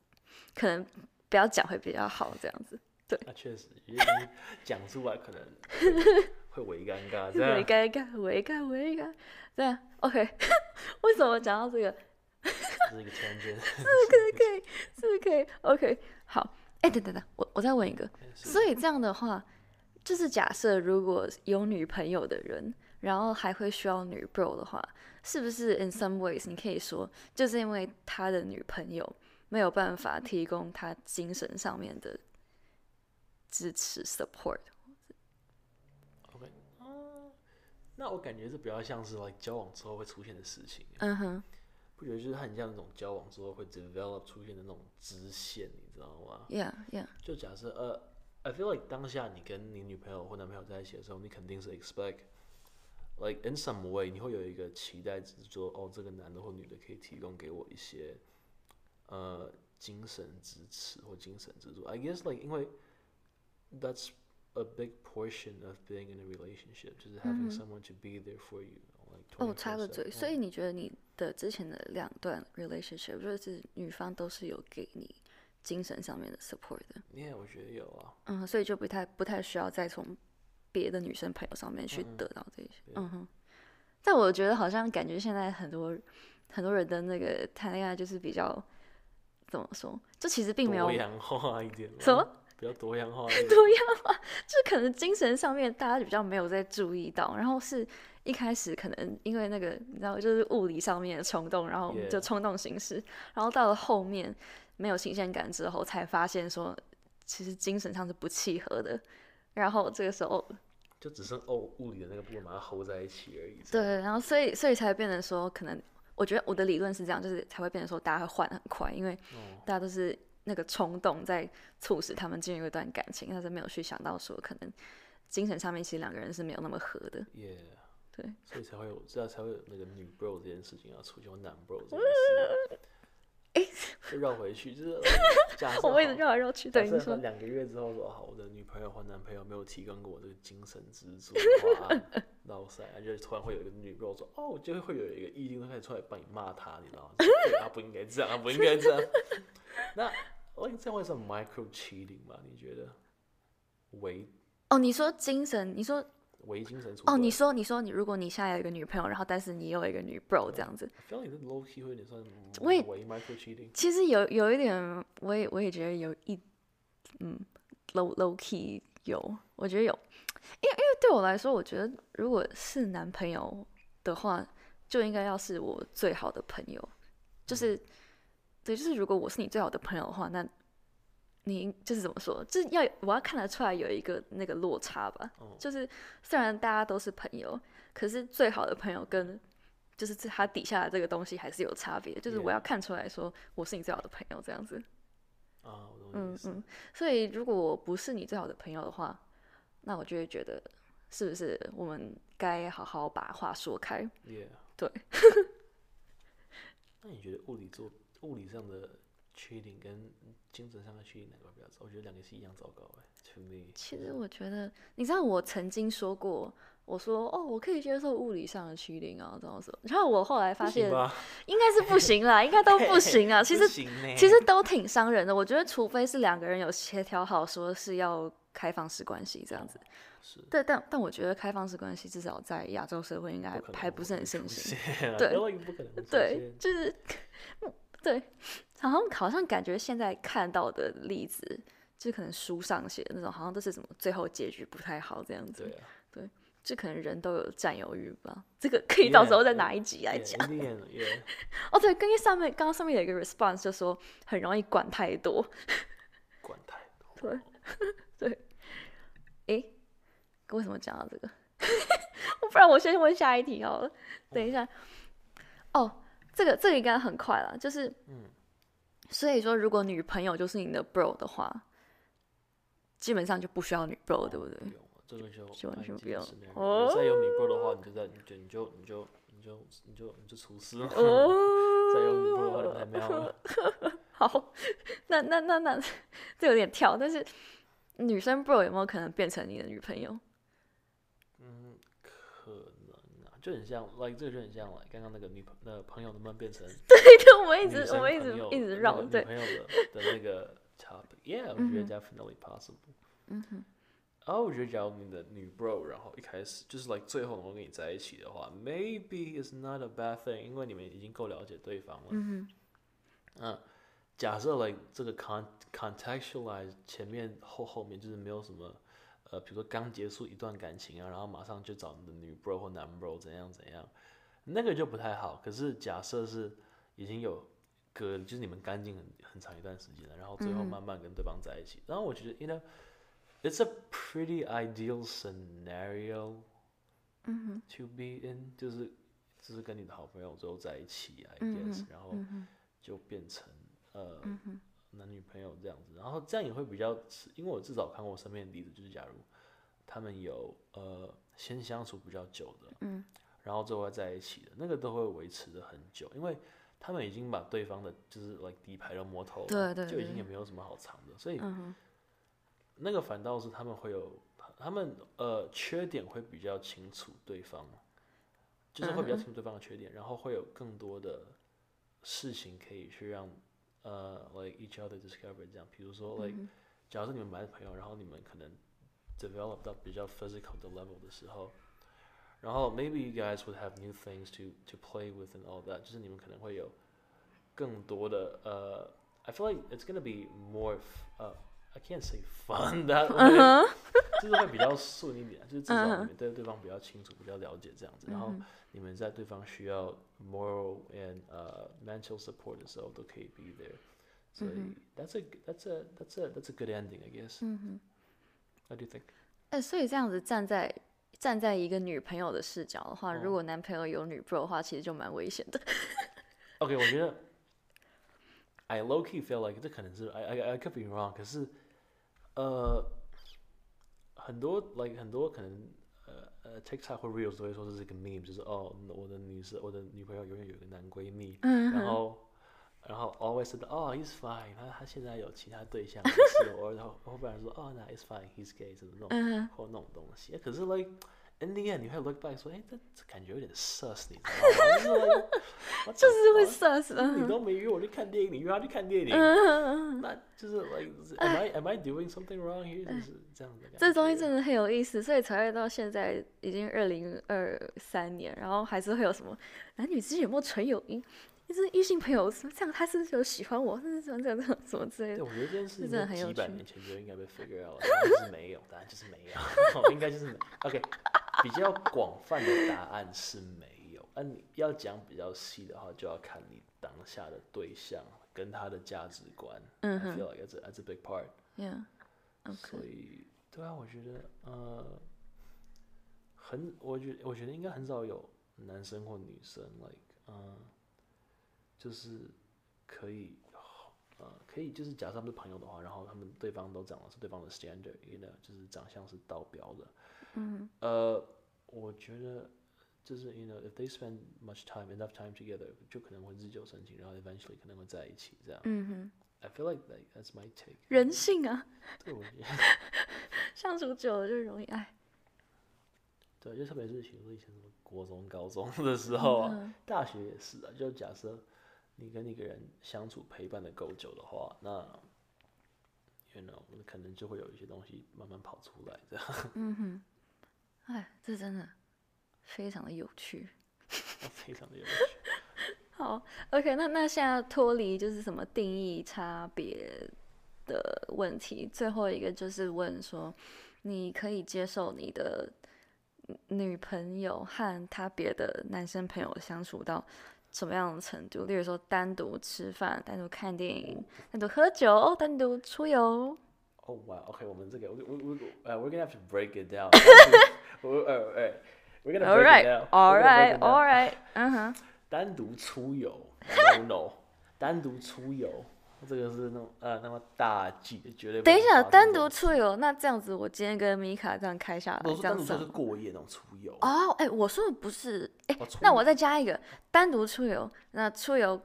可能不要讲会比较好，这样子。对那确实，因为 (laughs) 讲出来可能会会微尴尬，(laughs) 这微样。尴尬，微尴，微尴。对啊，OK。(laughs) 为什么讲到这个？(laughs) 这是一个 tangent。是不是可以？OK，好。哎、等等等，我我再问一个。所以这样的话，就是假设如果有女朋友的人，然后还会需要女 bro 的话，是不是 in some ways 你可以说，就是因为他的女朋友没有办法提供他精神上面的支持 support？OK，啊，那我感觉这比较像是 like 交往之后会出现的事情，嗯哼，不觉得就是很像那种交往之后会 develop 出现的那种支线，你知道吗？，yeah yeah，就假设呃，I feel like 当下你跟你女朋友或男朋友在一起的时候，你肯定是 expect like in some way 你会有一个期待，只是说哦，这个男的或女的可以提供给我一些呃精神支持或精神支柱。I guess like 因为 that's a big portion of being in a relationship，就是 having someone to be there for you。哦，插个嘴，所以你觉得你的之前的两段 relationship 就是女方都是有给你精神上面的 support 的，，Yeah，我觉得有啊。嗯，所以就不太不太需要再从别的女生朋友上面去嗯得到这些，嗯哼。但我觉得好像感觉现在很多很多人的那个谈恋爱就是比较怎么说，就其实并没有多样化一点，什么比较多样化。多样化，就是可能精神上面大家比较没有在注意到，然后是一开始可能因为那个你知道就是物理上面的冲动，然后就冲动行事，然后到了后面没有新鲜感之后，才发现说其实精神上是不契合的，然后这个时候就只剩哦物理的那个部分把它 hold 在一起而已。对，然后所以所以才变成说可能。我觉得我的理论是这样，就是才会变成说大家会换得很快，因为哦大家都是那个冲动在促使他们进入一段感情，但是没有去想到说可能精神上面其实两个人是没有那么合的。Yeah，对，所以才会有，这样才会有那个女 bro 这件事情要出现，我男 bro 这件事。就绕回去，就是 (laughs) 假我们一直好绕来绕去，假对你说，设两个月之后说好，我的女朋友或男朋友没有提供过我这个精神支柱的话，(laughs) 老塞，就突然会有一个女 bro 说，哦，就会有一个异性开始出来帮你骂他，你知道吗？(laughs) 对他不应该这样，他不应该这样。(laughs) 那我这样会算 micro cheating 吗？你觉得？为哦，你说精神，你说为精神出哦，你轨说你说你，如果你现在有一个女朋友，然后但是你有一个女 bro 这样子，I feel like 这 low key 会有点算我也伪 micro cheating。其实有有一点，我也我也觉得有一嗯 low low key 有，我觉得有，因为因为对我来说，我觉得如果是男朋友的话，就应该要是我最好的朋友，就是对，就是如果我是你最好的朋友的话，那你就是怎么说，就是要我要看得出来有一个那个落差吧，哦就是虽然大家都是朋友，可是最好的朋友跟就是这他底下的这个东西还是有差别，就是我要看出来说我是你最好的朋友这样子。啊，我懂嗯。嗯，所以如果我不是你最好的朋友的话，那我就会觉得是不是我们该好好把话说开。对。那你觉得物理做物理上的 cheating 跟精神上的 cheating 哪个比较糟？我觉得两个是一样糟糕哎。其实我觉得，你知道我曾经说过，我说哦，我可以接受物理上的欺凌啊，这样子。然后我后来发现？应该是不行啦，应该都不行啊。(laughs) 其实其实都挺伤人的。我觉得，除非是两个人有协调好，说是要开放式关系这样子。是对，但但我觉得开放式关系至少在亚洲社会应该还不是很盛行。对对，就是对，好像好像感觉现在看到的例子，就可能书上写的那种，好像都是什么最后结局不太好这样子。对啊，就可能人都有占有欲吧，这个可以到时候再拿一集来讲。哦，对，跟上面刚刚上面有一个 response 就说很容易管太多。管太多。对，诶，为什么讲到这个？(laughs) 不然我先问下一题好了。等一下，哦，这个这个应该很快了，就是，嗯所以说如果女朋友就是你的 bro 的话，基本上就不需要女 bro，、对不对不？用了，这个就就完全不用哦再有女 bro 的话，你就在你就你就你就你就你就你就出事了。哦，再有女 bro 的话，就太妙了。(laughs) 好，那那那那 (laughs) 这有点跳，但是女生 bro 有没有可能变成你的女朋友？嗯，可能啊，就很像，like 这个就很像，like 刚刚那个女朋那个朋友能不能变成 (laughs) 对对，我们一直我们一直一直绕，对，朋友的的那个 topic，yeah，我觉得 definitely possible。嗯哼，然后我觉得，假如你的女 bro，然后一开始就是 like 最后能够跟你在一起的话，maybe is not a bad thing，因为你们已经够了解对方了。嗯哼，嗯，假设 like 这个 con contextualize 前面后后面就是没有什么呃，比如说刚结束一段感情啊，然后马上就找你的女 bro 或男 bro 怎样怎样，那个就不太好。可是假设是已经有隔，就是你们干净很很长一段时间了，然后最后慢慢跟对方在一起，然后我觉得，you know。It's a pretty ideal scenario to be in，就是就是跟你的好朋友最后在一起，I guess，然后就变成呃男女朋友这样子，然后这样也会比较，因为我至少看过身边的例子，就是假如他们有呃先相处比较久的，然后最后在一起的那个都会维持的很久，因为他们已经把对方的就是 like 底牌都摸透了，就已经也没有什么好藏的，所以。那个反倒是他们会有，他们呃缺点会比较清楚对方，就是会比较清楚对方的缺点，然后会有更多的事情可以去让呃 like each other discover 这样，比如说 like 假如说你们买朋友，然后你们可能 develop 到比较 physical 的 level 的时候，然后 maybe you guys would have new things to to play with and all that，就是你们可能会有更多的呃，I feel like it's gonna be more 呃。I can't say fun (laughs) that way， 就是会比较顺一点，就是至少你们对对方比较清楚、比较了解这样子，然后你们在对方需要 moral and 呃 mental support 的时候都可以 be there，所以 that's a that's a that's a that's a good ending I guess。嗯哼，What do you think？哎，所以这样子站在站在一个女朋友的视角的话，如果男朋友有女 bro 的话，其实就蛮危险的。OK，我觉得 I low key feel like 这可能是 I I I could be wrong，可是。呃，很多 like 很多可能呃呃 TikTok 或 Reels 都会说这是一个 meme，就是哦，我的女士，我的女朋友永远有一个男闺蜜，然后然后 always said 哦 he's fine，他他现在有其他对象，我然后不然说哦那 it's fine，he's gay，这种或那种东西，可是 like。In the end，你会 look back 说，哎，这这感觉有点色死，你知道吗？(laughs) 就是会色死。你都没约我去看电影，你约他去看电影，那就是 like，am I am I doing something wrong here？就是这样的。这东西真的很有意思，所以才会到现在已经二零二三年，然后还是会有什么男女之间有没有纯友谊？就是异性朋友这样，他是有喜欢我，是这样这样这样什么之类的。对，我觉得这件事情几百年前就应该被 figure out 了，就是没有，(laughs) 答案就是没有，应该就是 OK。比较广泛的答案是没有，那你要讲比较细的话，就要看你当下的对象跟他的价值观。I feel like a, it's a big part. Yeah. OK。所以，对啊，我觉得，呃，很，我觉，我觉得应该很少有男生或女生，like，嗯，就是可以，呃，可以，就是假设他们是朋友的话，然后他们对方都长得是对方的 standard，you know，就是长相是道标的。嗯，呃，我觉得就是，you know，if they spend much time enough time together，就可能会日久生情，然后 eventually 可能会在一起这样。嗯哼，I feel like that that's my take。人性啊，(laughs) 对，我觉得 (laughs) 相处久了就容易爱。对，就特别是比如说以前什么国中、高中的时候啊，大学也是啊，就假设你跟一个人相处陪伴的够久的话，那。you know，可能就会有一些东西慢慢跑出来这样。嗯哼。哎，这真的非常的有趣，(laughs) 非常的有趣。(laughs) 好，OK，那那现在脱离就是什么定义差别的问题，最后一个就是问说，你可以接受你的女朋友和他别的男生朋友相处到什么样的程度？例如说，单独吃饭、单独看电影、单独喝酒、单独出游。哦，哇，OK，我们这个，我我我，呃，We're gonna have to break it down。哦，哎，We're gonna break it down。All right, all right，嗯哼。单独出游，no，(laughs) 单独出游，这个是那种呃那么大忌，绝对。等一下，单独出游，那这样子，我今天跟米卡这样开下来，这样子是过夜那种出游。哦，哎，我说的不是，哎，那我再加一个，单独出游，那出游。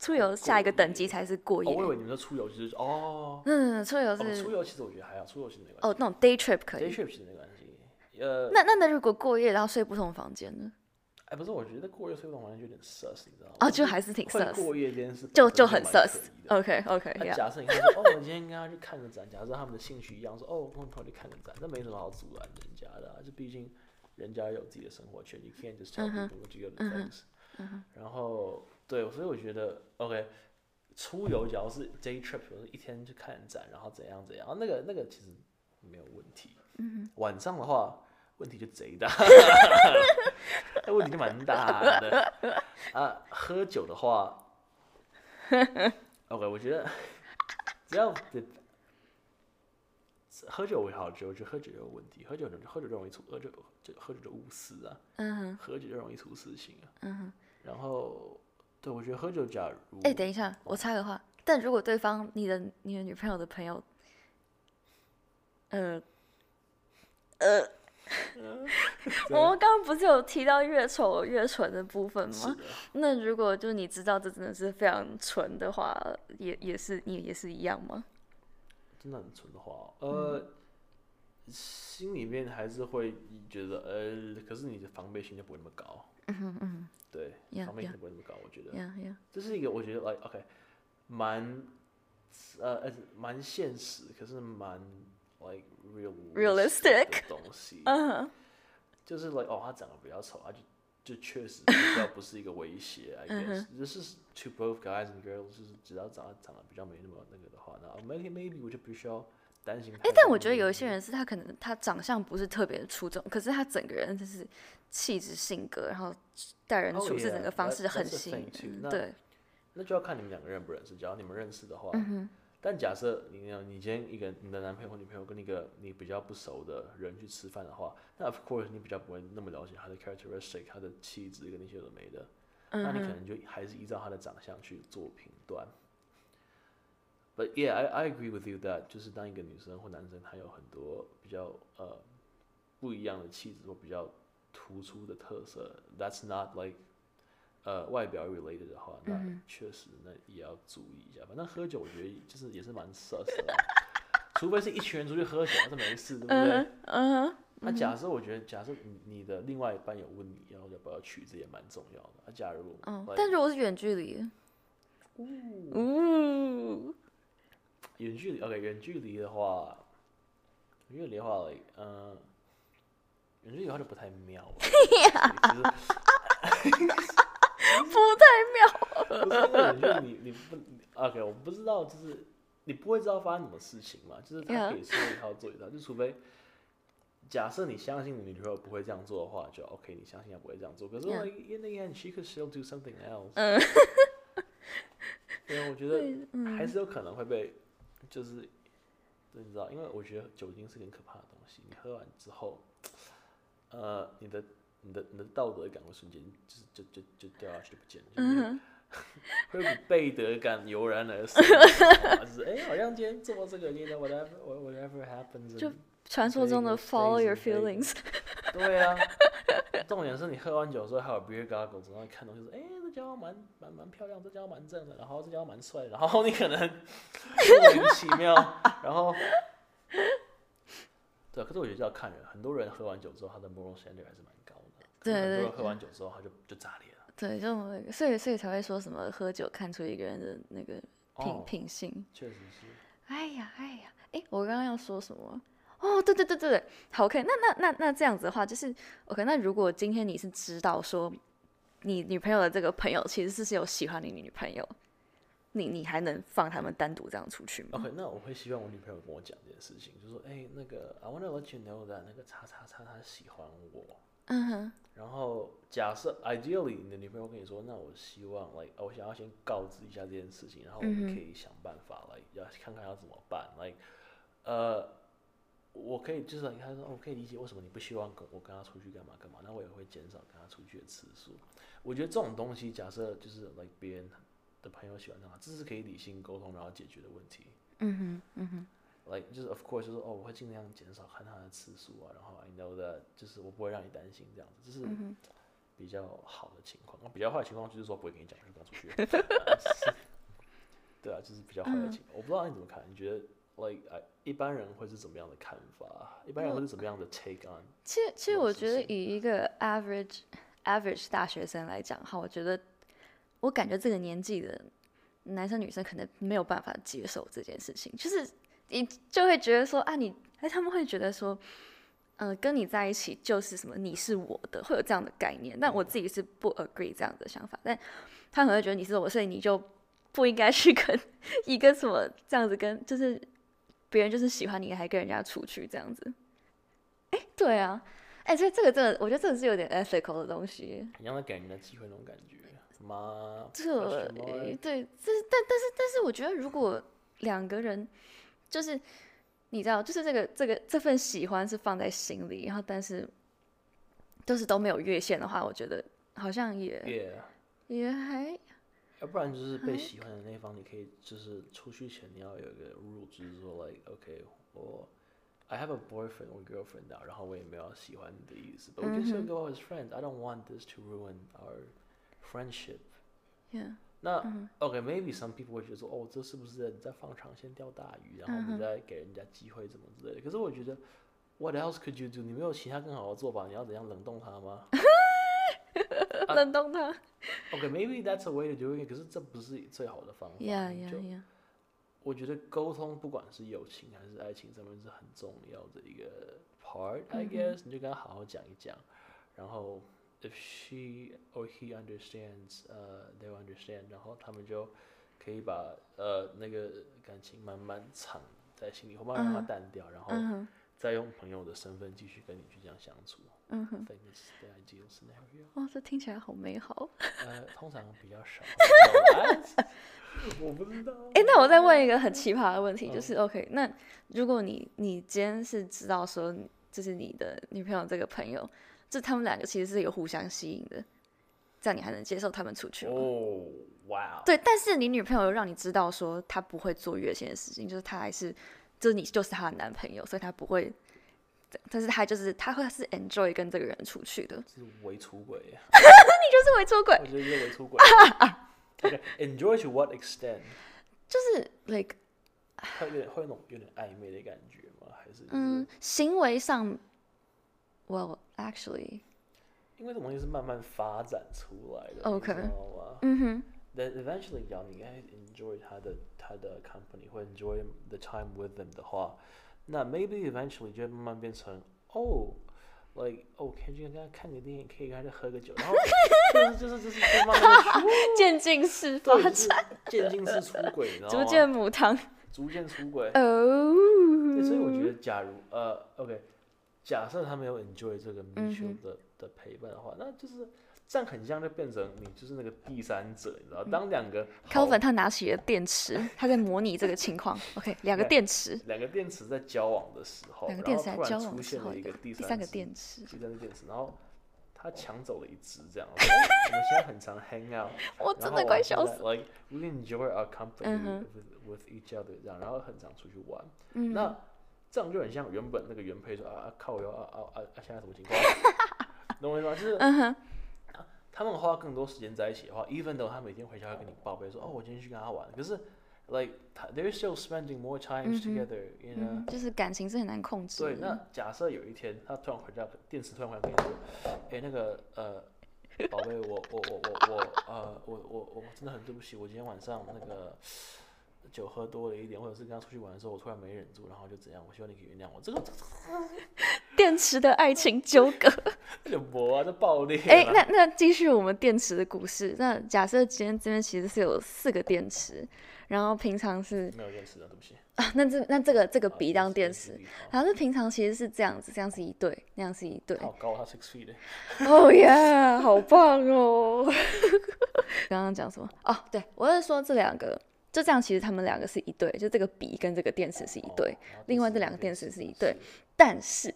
出游下一个等级才是过夜。我以为你们说出游就是哦。嗯，出游是。出游其实我觉得还好，出游其实没关系。哦，那种 day trip 可以。day trip 其实没关系。呃。那那那如果过夜然后睡不同房间呢？哎，不是，我觉得过夜睡不同房间有点 sus，你知道吗？哦，就还是挺 sus。过夜这件事就就很 sus。OK OK。假设你看说，哦，我今天跟他去看个展，假设他们的兴趣一样，说，哦，我跟朋友去看个展，那没什么好阻拦人家的，就毕竟人家有自己的生活圈，you can't just tell people to go to things。然后，对，所以我觉得 OK。出游，只要是 day trip，比如说一天去看展，然后怎样怎样，那个那个其实没有问题。晚上的话，问题就贼大，(laughs) 那问题就蛮大的。啊，喝酒的话，(laughs) OK，我觉得 (laughs) 只要喝酒为好酒，我觉得喝酒有问题，喝酒喝酒就容易出，喝酒就喝酒就误事啊，嗯哼，喝酒就容易出事情啊。嗯哼。然后，对我觉得喝酒，假如哎、等一下，我插个话。但如果对方你的你的女朋友的朋友，呃呃，我们刚刚不是有提到越丑越蠢的部分吗？那如果就你知道这真的是非常蠢的话，也也是你也是一样吗？真的很纯的话，呃，心里面还是会觉得，呃，可是你的防备心就不会那么高。嗯对 Yeah, 防备心不会那么高。我觉得这是一个我觉得 like OK，蛮呃呃蛮现实，可是蛮 like real Realistic 的东西。就是 like 哦，他长得比较丑，他就就确实比较不是一个威胁，I 嗯 guess。is to both guys and girls，就是只要长得长得比较没那么那个的话，那 maybe maybe 我就不需要担心哎、那个。但我觉得有一些人是他可能他长相不是特别出众，可是他整个人就是气质、性格，然后待人 Oh, 处事整个方式很吸引对，那就要看你们两个认不认识。只要你们认识的话，嗯但假设你呢，你今天一个你的男朋友或女朋友跟一个你比较不熟的人去吃饭的话，那 of course 你比较不会那么了解他的 characteristic，他的气质跟那些有的没的，那你可能就还是依照他的长相去做评断。But yeah, I I agree with you that 就是当一个女生或男生他有很多比较呃不一样的气质或比较突出的特色，that's not like 呃外表 related 的话，那确实那也要注意一下。反正喝酒我觉得就是也是蛮 sus 的啊，(laughs) 除非是一群人出去喝酒，那是没事，对不对？嗯那假设我觉得，假设你你的另外一半有问你要要不要去，这也蛮重要的。那假如，嗯但如果是远距离，呜，远距离，OK，远距离的话，远距离的话呃，远距离的话就不太妙了。(laughs) 不太妙。不是因为远距离你你不，OK，我不知道，就是你不会知道发生什么事情嘛，就是他可以说一套做一套，就除非假设你相信你女朋友不会这样做的话，就 OK，你相信她不会这样做。可是 Yeah in the end she could still do something else。嗯对啊，我觉得嗯还是有可能会被，就是你知道，因为我觉得酒精是个很可怕的东西，你喝完之后，呃，你的你的你的道德感会瞬间就是就就就掉下去就不见了，嗯就是 (laughs) 会有股背德感油然而生，就是 (laughs) 哎、好像今天做这个，你 know whatever whatever happens，就传说中的 follow your feelings。对啊，重点是你喝完酒之后还有 beer goggles，然后看到就是，哎、这家伙蛮蛮蛮漂亮，这家伙蛮正的，然后这家伙蛮帅的，然后你可能 (laughs) 莫名其妙，然后，对，可是我觉得要看人，很多人喝完酒之后，他的 moral standard 还是蛮高对对喝完酒之后他就就炸裂了，对，就，所以所以才会说什么喝酒看出一个人的那个品、哦品性。确实是，哎呀哎呀，哎，我刚刚要说什么？哦，对对对对对，好，OK，那那那那这样子的话，就是 OK。那如果今天你是知道说你女朋友的这个朋友其实是是有喜欢你女朋友，你你还能放他们单独这样出去吗？OK，那我会希望我女朋友跟我讲这件事情，就说，哎、那个 I wanna let you know that 那个叉叉叉他喜欢我，嗯哼，然后假设 ideally 你的女朋友跟你说，那我希望 like 我想要先告知一下这件事情，然后我们可以想办法来、要看看要怎么办，like 呃。我可以就是说，哦我可以理解为什么你不希望跟我跟他出去干嘛干嘛，那我也会减少跟他出去的次数。我觉得这种东西，假设就是 like 别人的朋友喜欢他，这是可以理性沟通然后解决的问题。嗯哼，嗯哼，like 就是 of course 就是哦，我会尽量减少看他的次数啊，然后 I know that 就是我不会让你担心这样子，这是嗯比较好的情况。那比较坏的情况就是说不会跟你讲，就跟他出去。啊就是对啊，就是比较坏的情况。我不知道你怎么看，你觉得 like 哎一般人会是怎么样的看法？一般人会是怎么样的 take on？其实，其实我觉得以一个 average average 大学生来讲哈，我觉得我感觉这个年纪的男生女生可能没有办法接受这件事情，就是你就会觉得说啊你，哎他们会觉得说，嗯、跟你在一起就是什么你是我的，会有这样的概念。但我自己是不 agree 这样的想法，但他可能会觉得你是我，所以你就不应该去跟一个什么这样子跟就是别人就是喜欢你，还跟人家出去这样子。哎，对啊，哎，这这个真的，我觉得这个是有点 ethical 的东西。你让他给人家机会那种感觉，什么？这对，这是但但是但是，我觉得如果两个人就是你知道，就是这个这个这份喜欢是放在心里，然后但是都是都没有越线的话，我觉得好像也也还。要不然就是被喜欢的那方，你可以就是出去前你要有一个 rule，就是说 like OK，我 I have a boyfriend or girlfriend now，然后我也没有喜欢你的意思，but we can still go as friends. I don't want this to ruin our friendship. Yeah. 那 OK，maybe some people 会觉得说，哦，这是不是你在放长线钓大鱼，然后你在给人家机会怎么之类的？可是我觉得，What else could you do？你没有其他更好的做法？你要怎样冷冻它吗？(laughs) 冷冻它。OK，maybe that's a way to do it，可是这不是最好的方法。Yeah, yeah, yeah。我觉得沟通，不管是友情还是爱情上面，是很重要的一个 part。I guess 你就跟他好好讲一讲，然后 if she or he understands，呃，they will understand，然后他们就可以把呃那个感情慢慢藏在心里，或慢慢让它淡掉，然后再用朋友的身份继续跟你去这样相处。嗯哼，哇，这听起来好美好。(laughs) 呃，通常比较少。(laughs) 我不知道。哎，那我再问一个很奇葩的问题，就是 OK，那如果你你今天是知道说，就是你的女朋友这个朋友，就他们两个其实是有互相吸引的，这样你还能接受他们出去吗？哦，哇。对，但是你女朋友让你知道说，她不会做越线的事情，就是她还是，就是你就是她的男朋友，所以她不会。但是她就是她会是 enjoy 跟这个人出去的，是伪出轨，(laughs) 你就是伪出轨，我觉得是伪出轨。(laughs) OK，enjoy to what extent？就是 like 会有点会有种有点暧昧的感觉吗？还是嗯，行为上，Well actually，因为这东西是慢慢发展出来的，OK，知道吗？嗯哼，Then eventually，要你应该 enjoy 他的他的 company，或 enjoy the time with them 的话。那 maybe eventually 就会慢慢变成哦，like 哦，可以跟他看个电影，可以跟他喝个酒，然后就是就是就是慢慢渐进式发展，渐进式出轨，然后逐渐母汤，逐渐出轨。哦。所以我觉得，假如呃，OK，假设他没有 enjoy 这个 mutual 的的陪伴的话，那就是。这样很像，就变成你就是那个第三者，你知道？当两个 Kelvin 他拿起了电池，(laughs) 他在模拟这个情况。OK，两个电池，(laughs) 两个电池在交往的时候，两个电池在交往出现了一个第三个电池，第三个电池，然后他抢走了一只，这样。我们现在很常 hang out，(laughs) 我真的快笑死。Like we enjoy our company with each other，这样，然后很常出去玩。那这样就很像原本那个原配说啊，靠我啊啊啊啊，现在什么情况？(laughs) 懂我意思吗？就是。他们花更多时间在一起的话，even though 他每天回家会跟你报备说，哦，我今天去跟他玩，可是，like they're still spending more times together，you know，就是感情是很难控制。对，那假设有一天他突然回家，电池突然回来跟你说，哎，那个呃，宝贝，我我我我我呃，我我我真的很对不起，我今天晚上那个。酒喝多了一点，或者是跟他出去玩的时候，我突然没忍住，然后就怎样？我希望你可以原谅我。这个 (laughs) 电池的爱情纠葛，(laughs) 有博啊，这爆裂。哎，那那继续我们电池的故事。那假设今天这边其实是有四个电池，然后平常是没有电池的，对不起啊。那这那这个这个笔当电池，然后是平常其实是这样子，这样是一对，那样是一对。好高，他 six feet 的。哦耶，好棒哦！(laughs) 刚刚讲什么？哦，对我是说这两个。就这样，其实他们两个是一对，就这个笔跟这个电池是一对，另外这两个电池是一对，但是，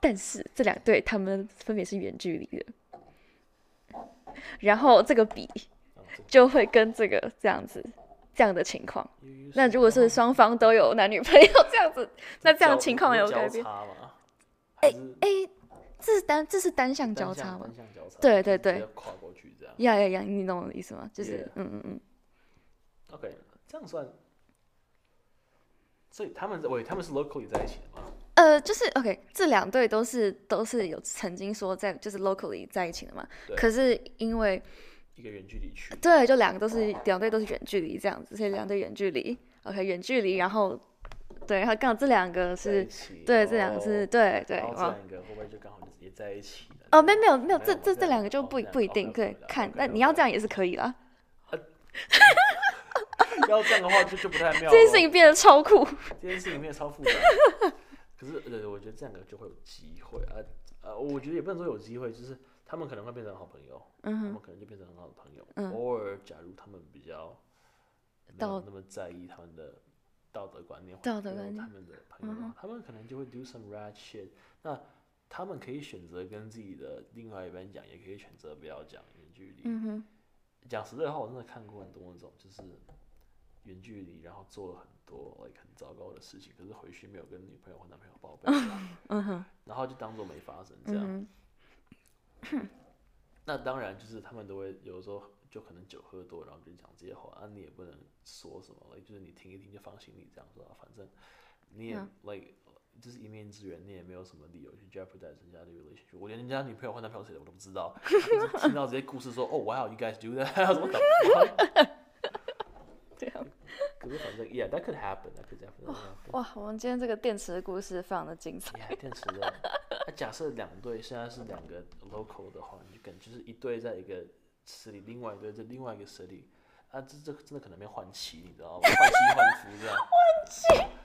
但是这两对他们分别是远距离的，然后这个笔就会跟这个这样子这样的情况。那如果是双方都有男女朋友这样子，(laughs) 那这样情况有改变？哎哎，这是单这是单向交叉吗？对对对，跨过去这样。呀呀呀，你懂我的意思吗？就是嗯嗯嗯。OK，这样算，所以他们喂他们是 locally 在一起的吗？呃，就是 OK，这两对都是都是有曾经说在就是 locally 在一起的嘛。可是因为一个远距离去，对，就两个都是两对都是远距离这样子，所以两对远距离 OK 远距离，然后对，然后刚好这两个是，对，这两个是对对。这两个会不会就刚好也在一起？哦，没没有没有，这这这两个就不不一定，对，看，那你要这样也是可以了。(laughs) 要这样的话就就不太妙了。这件事情变得超酷。这件事情变得超复杂。(laughs) 可是呃，我觉得这两个就会有机会啊呃，我觉得也不能说有机会，就是他们可能会变成好朋友，嗯，他们可能就变成很好的朋友。嗯偶尔假如他们比较没有那么在意他们的道德观念，道德观念他们的朋友他们可能就会 do some rat shit。那他们可以选择跟自己的另外一半讲，也可以选择不要讲远距离。嗯哼，讲实在话，我真的看过很多那种就是远距离，然后做了很多 like 很糟糕的事情，可是回去没有跟女朋友或男朋友报备，(laughs) 嗯哼，然后就当做没发生这样。嗯 (coughs) 那当然就是他们都会有时候就可能酒喝多，然后就讲这些话，啊，你也不能说什么，like 就是你听一听就放心里这样说，啊反正你也、嗯 like 就是一面之缘，你也没有什么理由去 jeopardize 人家的 relationship。我连人家女朋友换男朋友谁的我都不知道，(laughs) 听到这些故事说，哦，wow you guys do that，怎么搞？(laughs) 这样。可是反正，yeah，that could happen，that could definitely happen。哇，我们今天这个电池的故事非常的精彩。Yeah，电池的。那假设两队现在是两个 local 的话，你就感觉就是一队在一个池里，另外一队在另外一个池里，啊，这这真的可能变换妻，你知道吗？换妻换夫这样。(laughs) 换妻。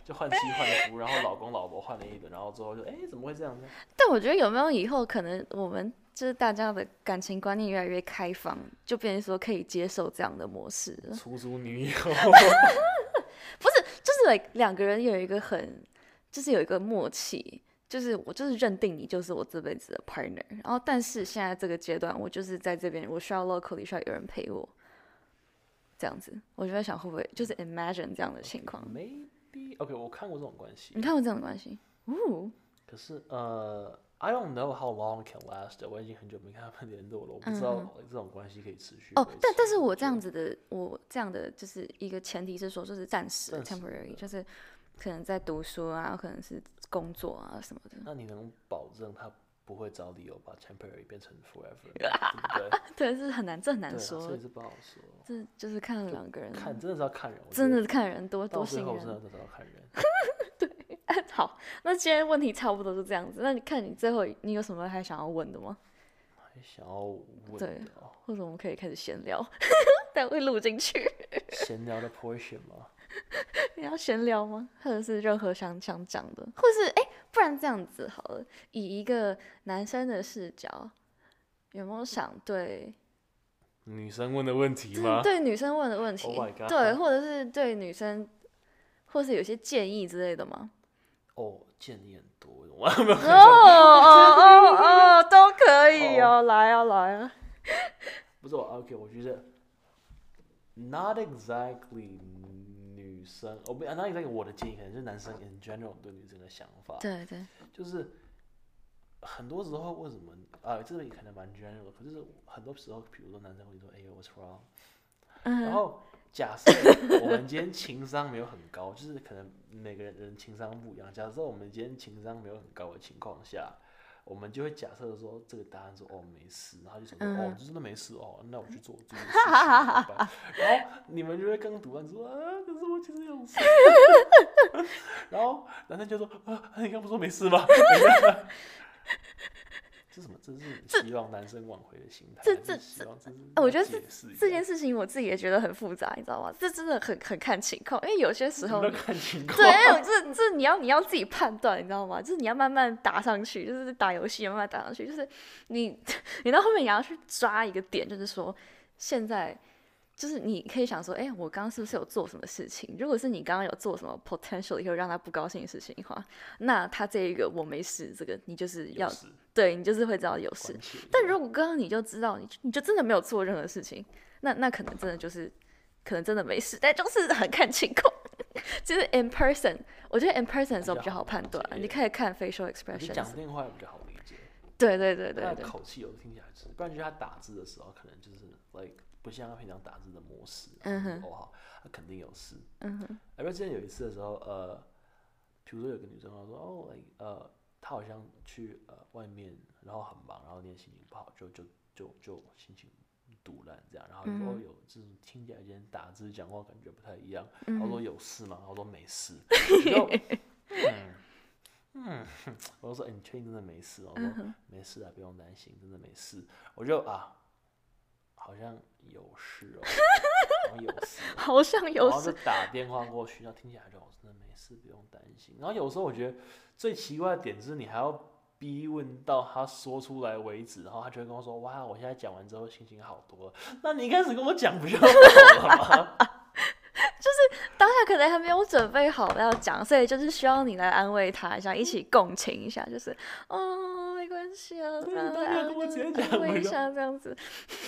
就换妻换夫，然后老公老婆换了一轮，然后之后就哎、怎么会这样呢？(laughs) 但我觉得有没有以后可能我们就是大家的感情观念越来越开放，就变成说可以接受这样的模式了。出租女友。(laughs) 不是 like 两个人有一个很，就是有一个默契，就是我就是认定你就是我这辈子的 partner，然后但是现在这个阶段，我就是在这边，我需要 locally 需要有人陪我，这样子，我就在想会不会就是 imagine 这样的情况。Maybe OK，我看过这种关系你，看过这种关系？哦，可是呃，I don't know how long can last。我已经很久没看他们联络了，我不知道这种关系可以持续哦，但但是我这样子的，我这样的就是一个前提是说，就是暂时的 temporary，就是可能在读书啊，可能是工作啊什么的。那你能保证他不会找理由把 temporary 变成 forever，(laughs) 对不对？对，是很难，这很难对啊，所说以，是不好说。这就是看两个人，看真的是要看人，真的是看人多多信任。最后真的都是要看人。(laughs) (laughs) 好，那今天问题差不多就这样子。那你看你最后你有什么还想要问的吗？还想要问对的哦，或者我们可以开始闲聊，但会录进去。闲聊的 portion 吗？你要闲聊吗？或者是任何想想讲的，或是哎、不然这样子好了，以一个男生的视角，有没有想对女生问的问题吗？对女生问的问题。Oh 对，或者是对女生，或是有些建议之类的吗？哦，建议很多，我没有哦哦哦哦，都可以 (laughs) 哦，来啊来啊，不是我 OK，我觉得 not exactly 女生，哦不，not exactly 我的建议，可能是男生 in general 对女生的想法，对对，就是很多时候为什么啊，这个也可能蛮 general，可是很多时候，比如说男生会说，哎呦 what's wrong，然嗯后假设我们今天情商没有很高，就是可能每个人人情商不一样。假设我们今天情商没有很高的情况下，我们就会假设说这个答案说哦没事，然后就想说、哦就真的没事哦，那我去做这件事情。然后你们就会更读完说啊，可是我其实有事。(laughs) 然后男生就说啊，你刚不说没事吗？(laughs) 这什么？这是你希望男生挽回的心态，这这这我觉得解释一下这件事情我自己也觉得很复杂，你知道吗？这真的很很看情况，因为有些时候要看情况。对，因为这这你要你要自己判断，你知道吗？就是你要慢慢打上去，就是打游戏慢慢打上去，就是你 (laughs) 你到后面你要去抓一个点，就是说现在就是你可以想说，哎、我刚刚是不是有做什么事情？如果是你刚刚有做什么 potentially 会让他不高兴的事情的话，那他这一个我没事，这个你就是要对你就是会知道有事但如果刚刚你就知道，你你就真的没有做任何事情，那那可能真的就是，可能真的没事，但就是很看情况。(laughs) 就是 in person，我觉得 in person 的时候比较好判断你可以看 facial expressions 讲。电话也比较好理解，对对对他对对，的口气有听起来是，不然就是他打字的时候可能就是 like 不像他平常打字的模式，嗯哼哦好，他肯定有事。嗯哼，而且之前有一次的时候，呃，比如说有个女生她说哦呃，她好像去呃外面，然后很忙，然后今天心情不好，就就就就心情堵烂这样，然后就说、哦嗯有这种听起来今天打字讲话感觉不太一样，嗯她说有事吗？我说没事，然后嗯嗯，我就说 (laughs) (laughs) 哎、你确定真的没事吗？我说嗯没事啊，不用担心，真的没事。我就啊好像有事哦，(laughs) 好像有事哦。好像有然后就事，打电话过去，然后听起来就我真的没事，不用担心。然后有时候我觉得最奇怪的点是你还要逼问到他说出来为止，然后他就会跟我说：“哇，我现在讲完之后心情好多了。”那你一开始跟我讲不就好了吗？(laughs) 当下可能还没有准备好要讲，所以就是需要你来安慰他一下，一起共情一下，就是哦，没关系啊，这对样当下跟我直接一下，这样子，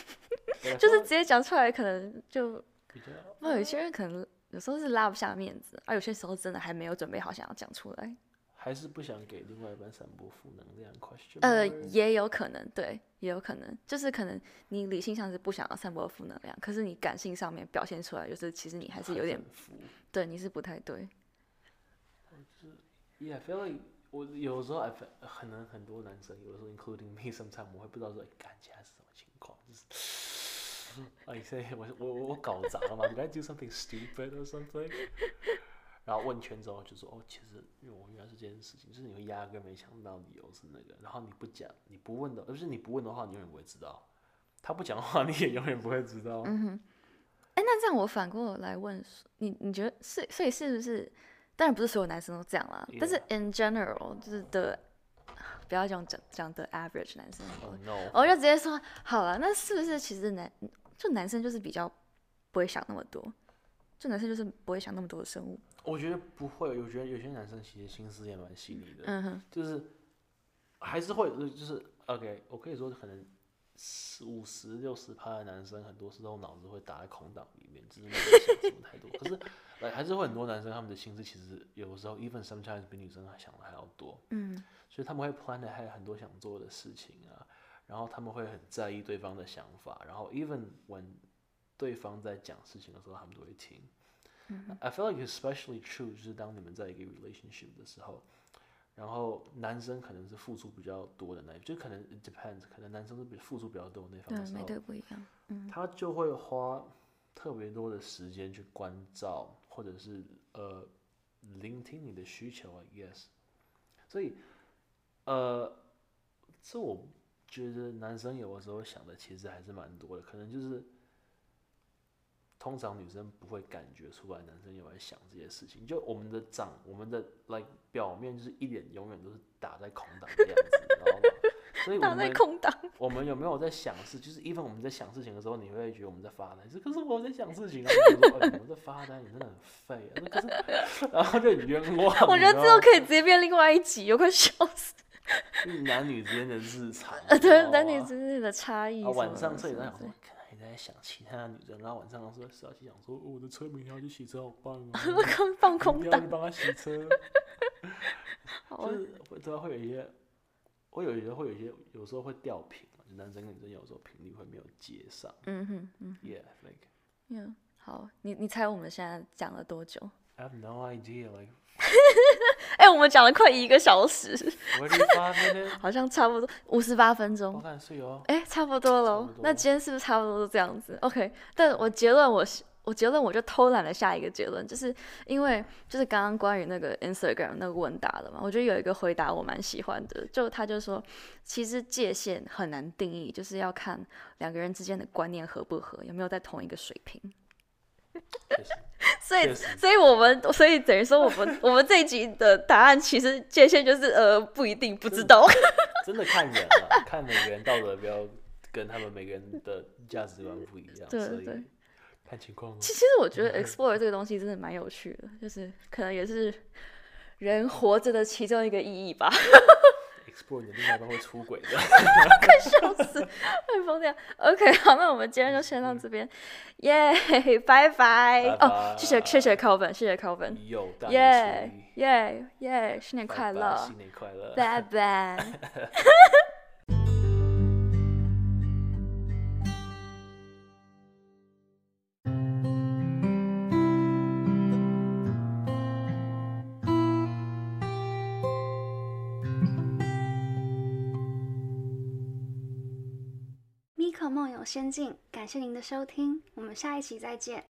(laughs) 就是直接讲出来，可能就那有些人可能有时候是拉不下面子，而有些时候真的还没有准备好想要讲出来。还是不想给另外一半散播负能量。question 呃，也有可能，对，也有可能，就是可能你理性上是不想要散播负能量，可是你感性上面表现出来，就是其实你还是有点。对，你是不太对。Yeah, I feel like 我有时候 I feel 可能很多男生，有时候 including me, (laughs) sometime，我会不知道说，干起来是什么情况，就是 (laughs) I say 我我我搞砸了吗？Did I do something stupid or something？然后问圈之后就说，哦，其实因为我原来是这件事情，就是你会压根没想到理由是那个，然后你不讲，你不问的，而是你不问的话，你永远不会知道。他不讲的话，你也永远不会知道。嗯哼，哎，那这样我反过来问你，你觉得是，所以是不是？当然不是所有男生都这样啦但是 in general 就是的，不要讲讲讲的 average 男生 Oh no！我就直接说好了，那是不是其实男就男生就是比较不会想那么多，就男生就是不会想那么多的生物。我觉得不会，我觉得有些男生其实心思也蛮细腻的。嗯哼，就是还是会，呃就是 OK，我可以说可能四五十六十趴的男生，很多时候脑子会打在空档里面，就是没有想什么太多。可是，来还是会很多男生他们的心思其实有时候 even sometimes 比女生还想的还要多，嗯所以他们会 plan 的还有很多想做的事情啊，然后他们会很在意对方的想法，然后 even when 对方在讲事情的时候，他们都会听。I feel like especially true，就是当你们在一个 relationship 的时候，然后男生可能是付出比较多的那一，就可能 depends，可能男生是比付出比较多的那方对的，时候，每对不一样。嗯他就会花特别多的时间去关照，或者是呃聆听你的需求啊，yes。所以呃，这我觉得男生有的时候想的其实还是蛮多的，可能就是通常女生不会感觉出来男生有在想这些事情。就我们的长，我们的 like 表面就是一脸永远都是打在空档的样子，你知道吗？所以我 (laughs) 打在们空档，我们有没有在想事？就是 even 我们在想事情的时候，你会觉得我们在发呆，是可是我在想事情啊，我 (laughs) 们在发呆，你真的很废啊。那可是，然后就很冤枉。我觉得这你知道吗个可以直接变另外一集，我快笑死。(laughs) 就是男女之间的日常，对，男女之间的差异啊，晚上睡什么之在想说，看你在想其他的女生，然后晚上说小七想说，哦我的车明天要去洗车，好棒啊！(laughs) 放空档要去，帮他洗车，就是会知道，会有一些，会有一些，会有一些，有时候会掉频啊，就男生跟女生有时候频率会没有接上。嗯哼嗯 Yeah, like 嗯，好，你你猜我们现在讲了多久？I have no idea, (laughs) 哎、我们讲了快一个小时，(laughs) 好像差不多五十八分我钟。哎、差不多喽差不。多那今天是不是差不多是这样子？OK，但我结论我是我结论我就偷懒了下一个结论，就是因为就是刚刚关于那个 Instagram 那个问答的嘛，我觉得有一个回答我蛮喜欢的，就他就说，其实界限很难定义，就是要看两个人之间的观念合不合，有没有在同一个水平。(laughs) 所以，所以我们，所以等于说，我们我们这一集的答案其实界限就是呃不一定，不知道。(laughs) 真的看人啊，看每个人道德标跟他们每个人的价值观不一样，对所以对看情况其实我觉得 explore 这个东西真的蛮有趣的，就是可能也是人活着的其中一个意义吧。(laughs) explore 你的另外一半会出轨的。(laughs) 快笑死，快疯掉。OK，(laughs) 好，那我们今天就先到这边，耶，(laughs) 拜拜。拜哦，谢谢谢谢 Calvin，谢谢大耶耶耶，新年快乐，新年快乐。拜拜。我先进，感谢您的收听，我们下一期再见。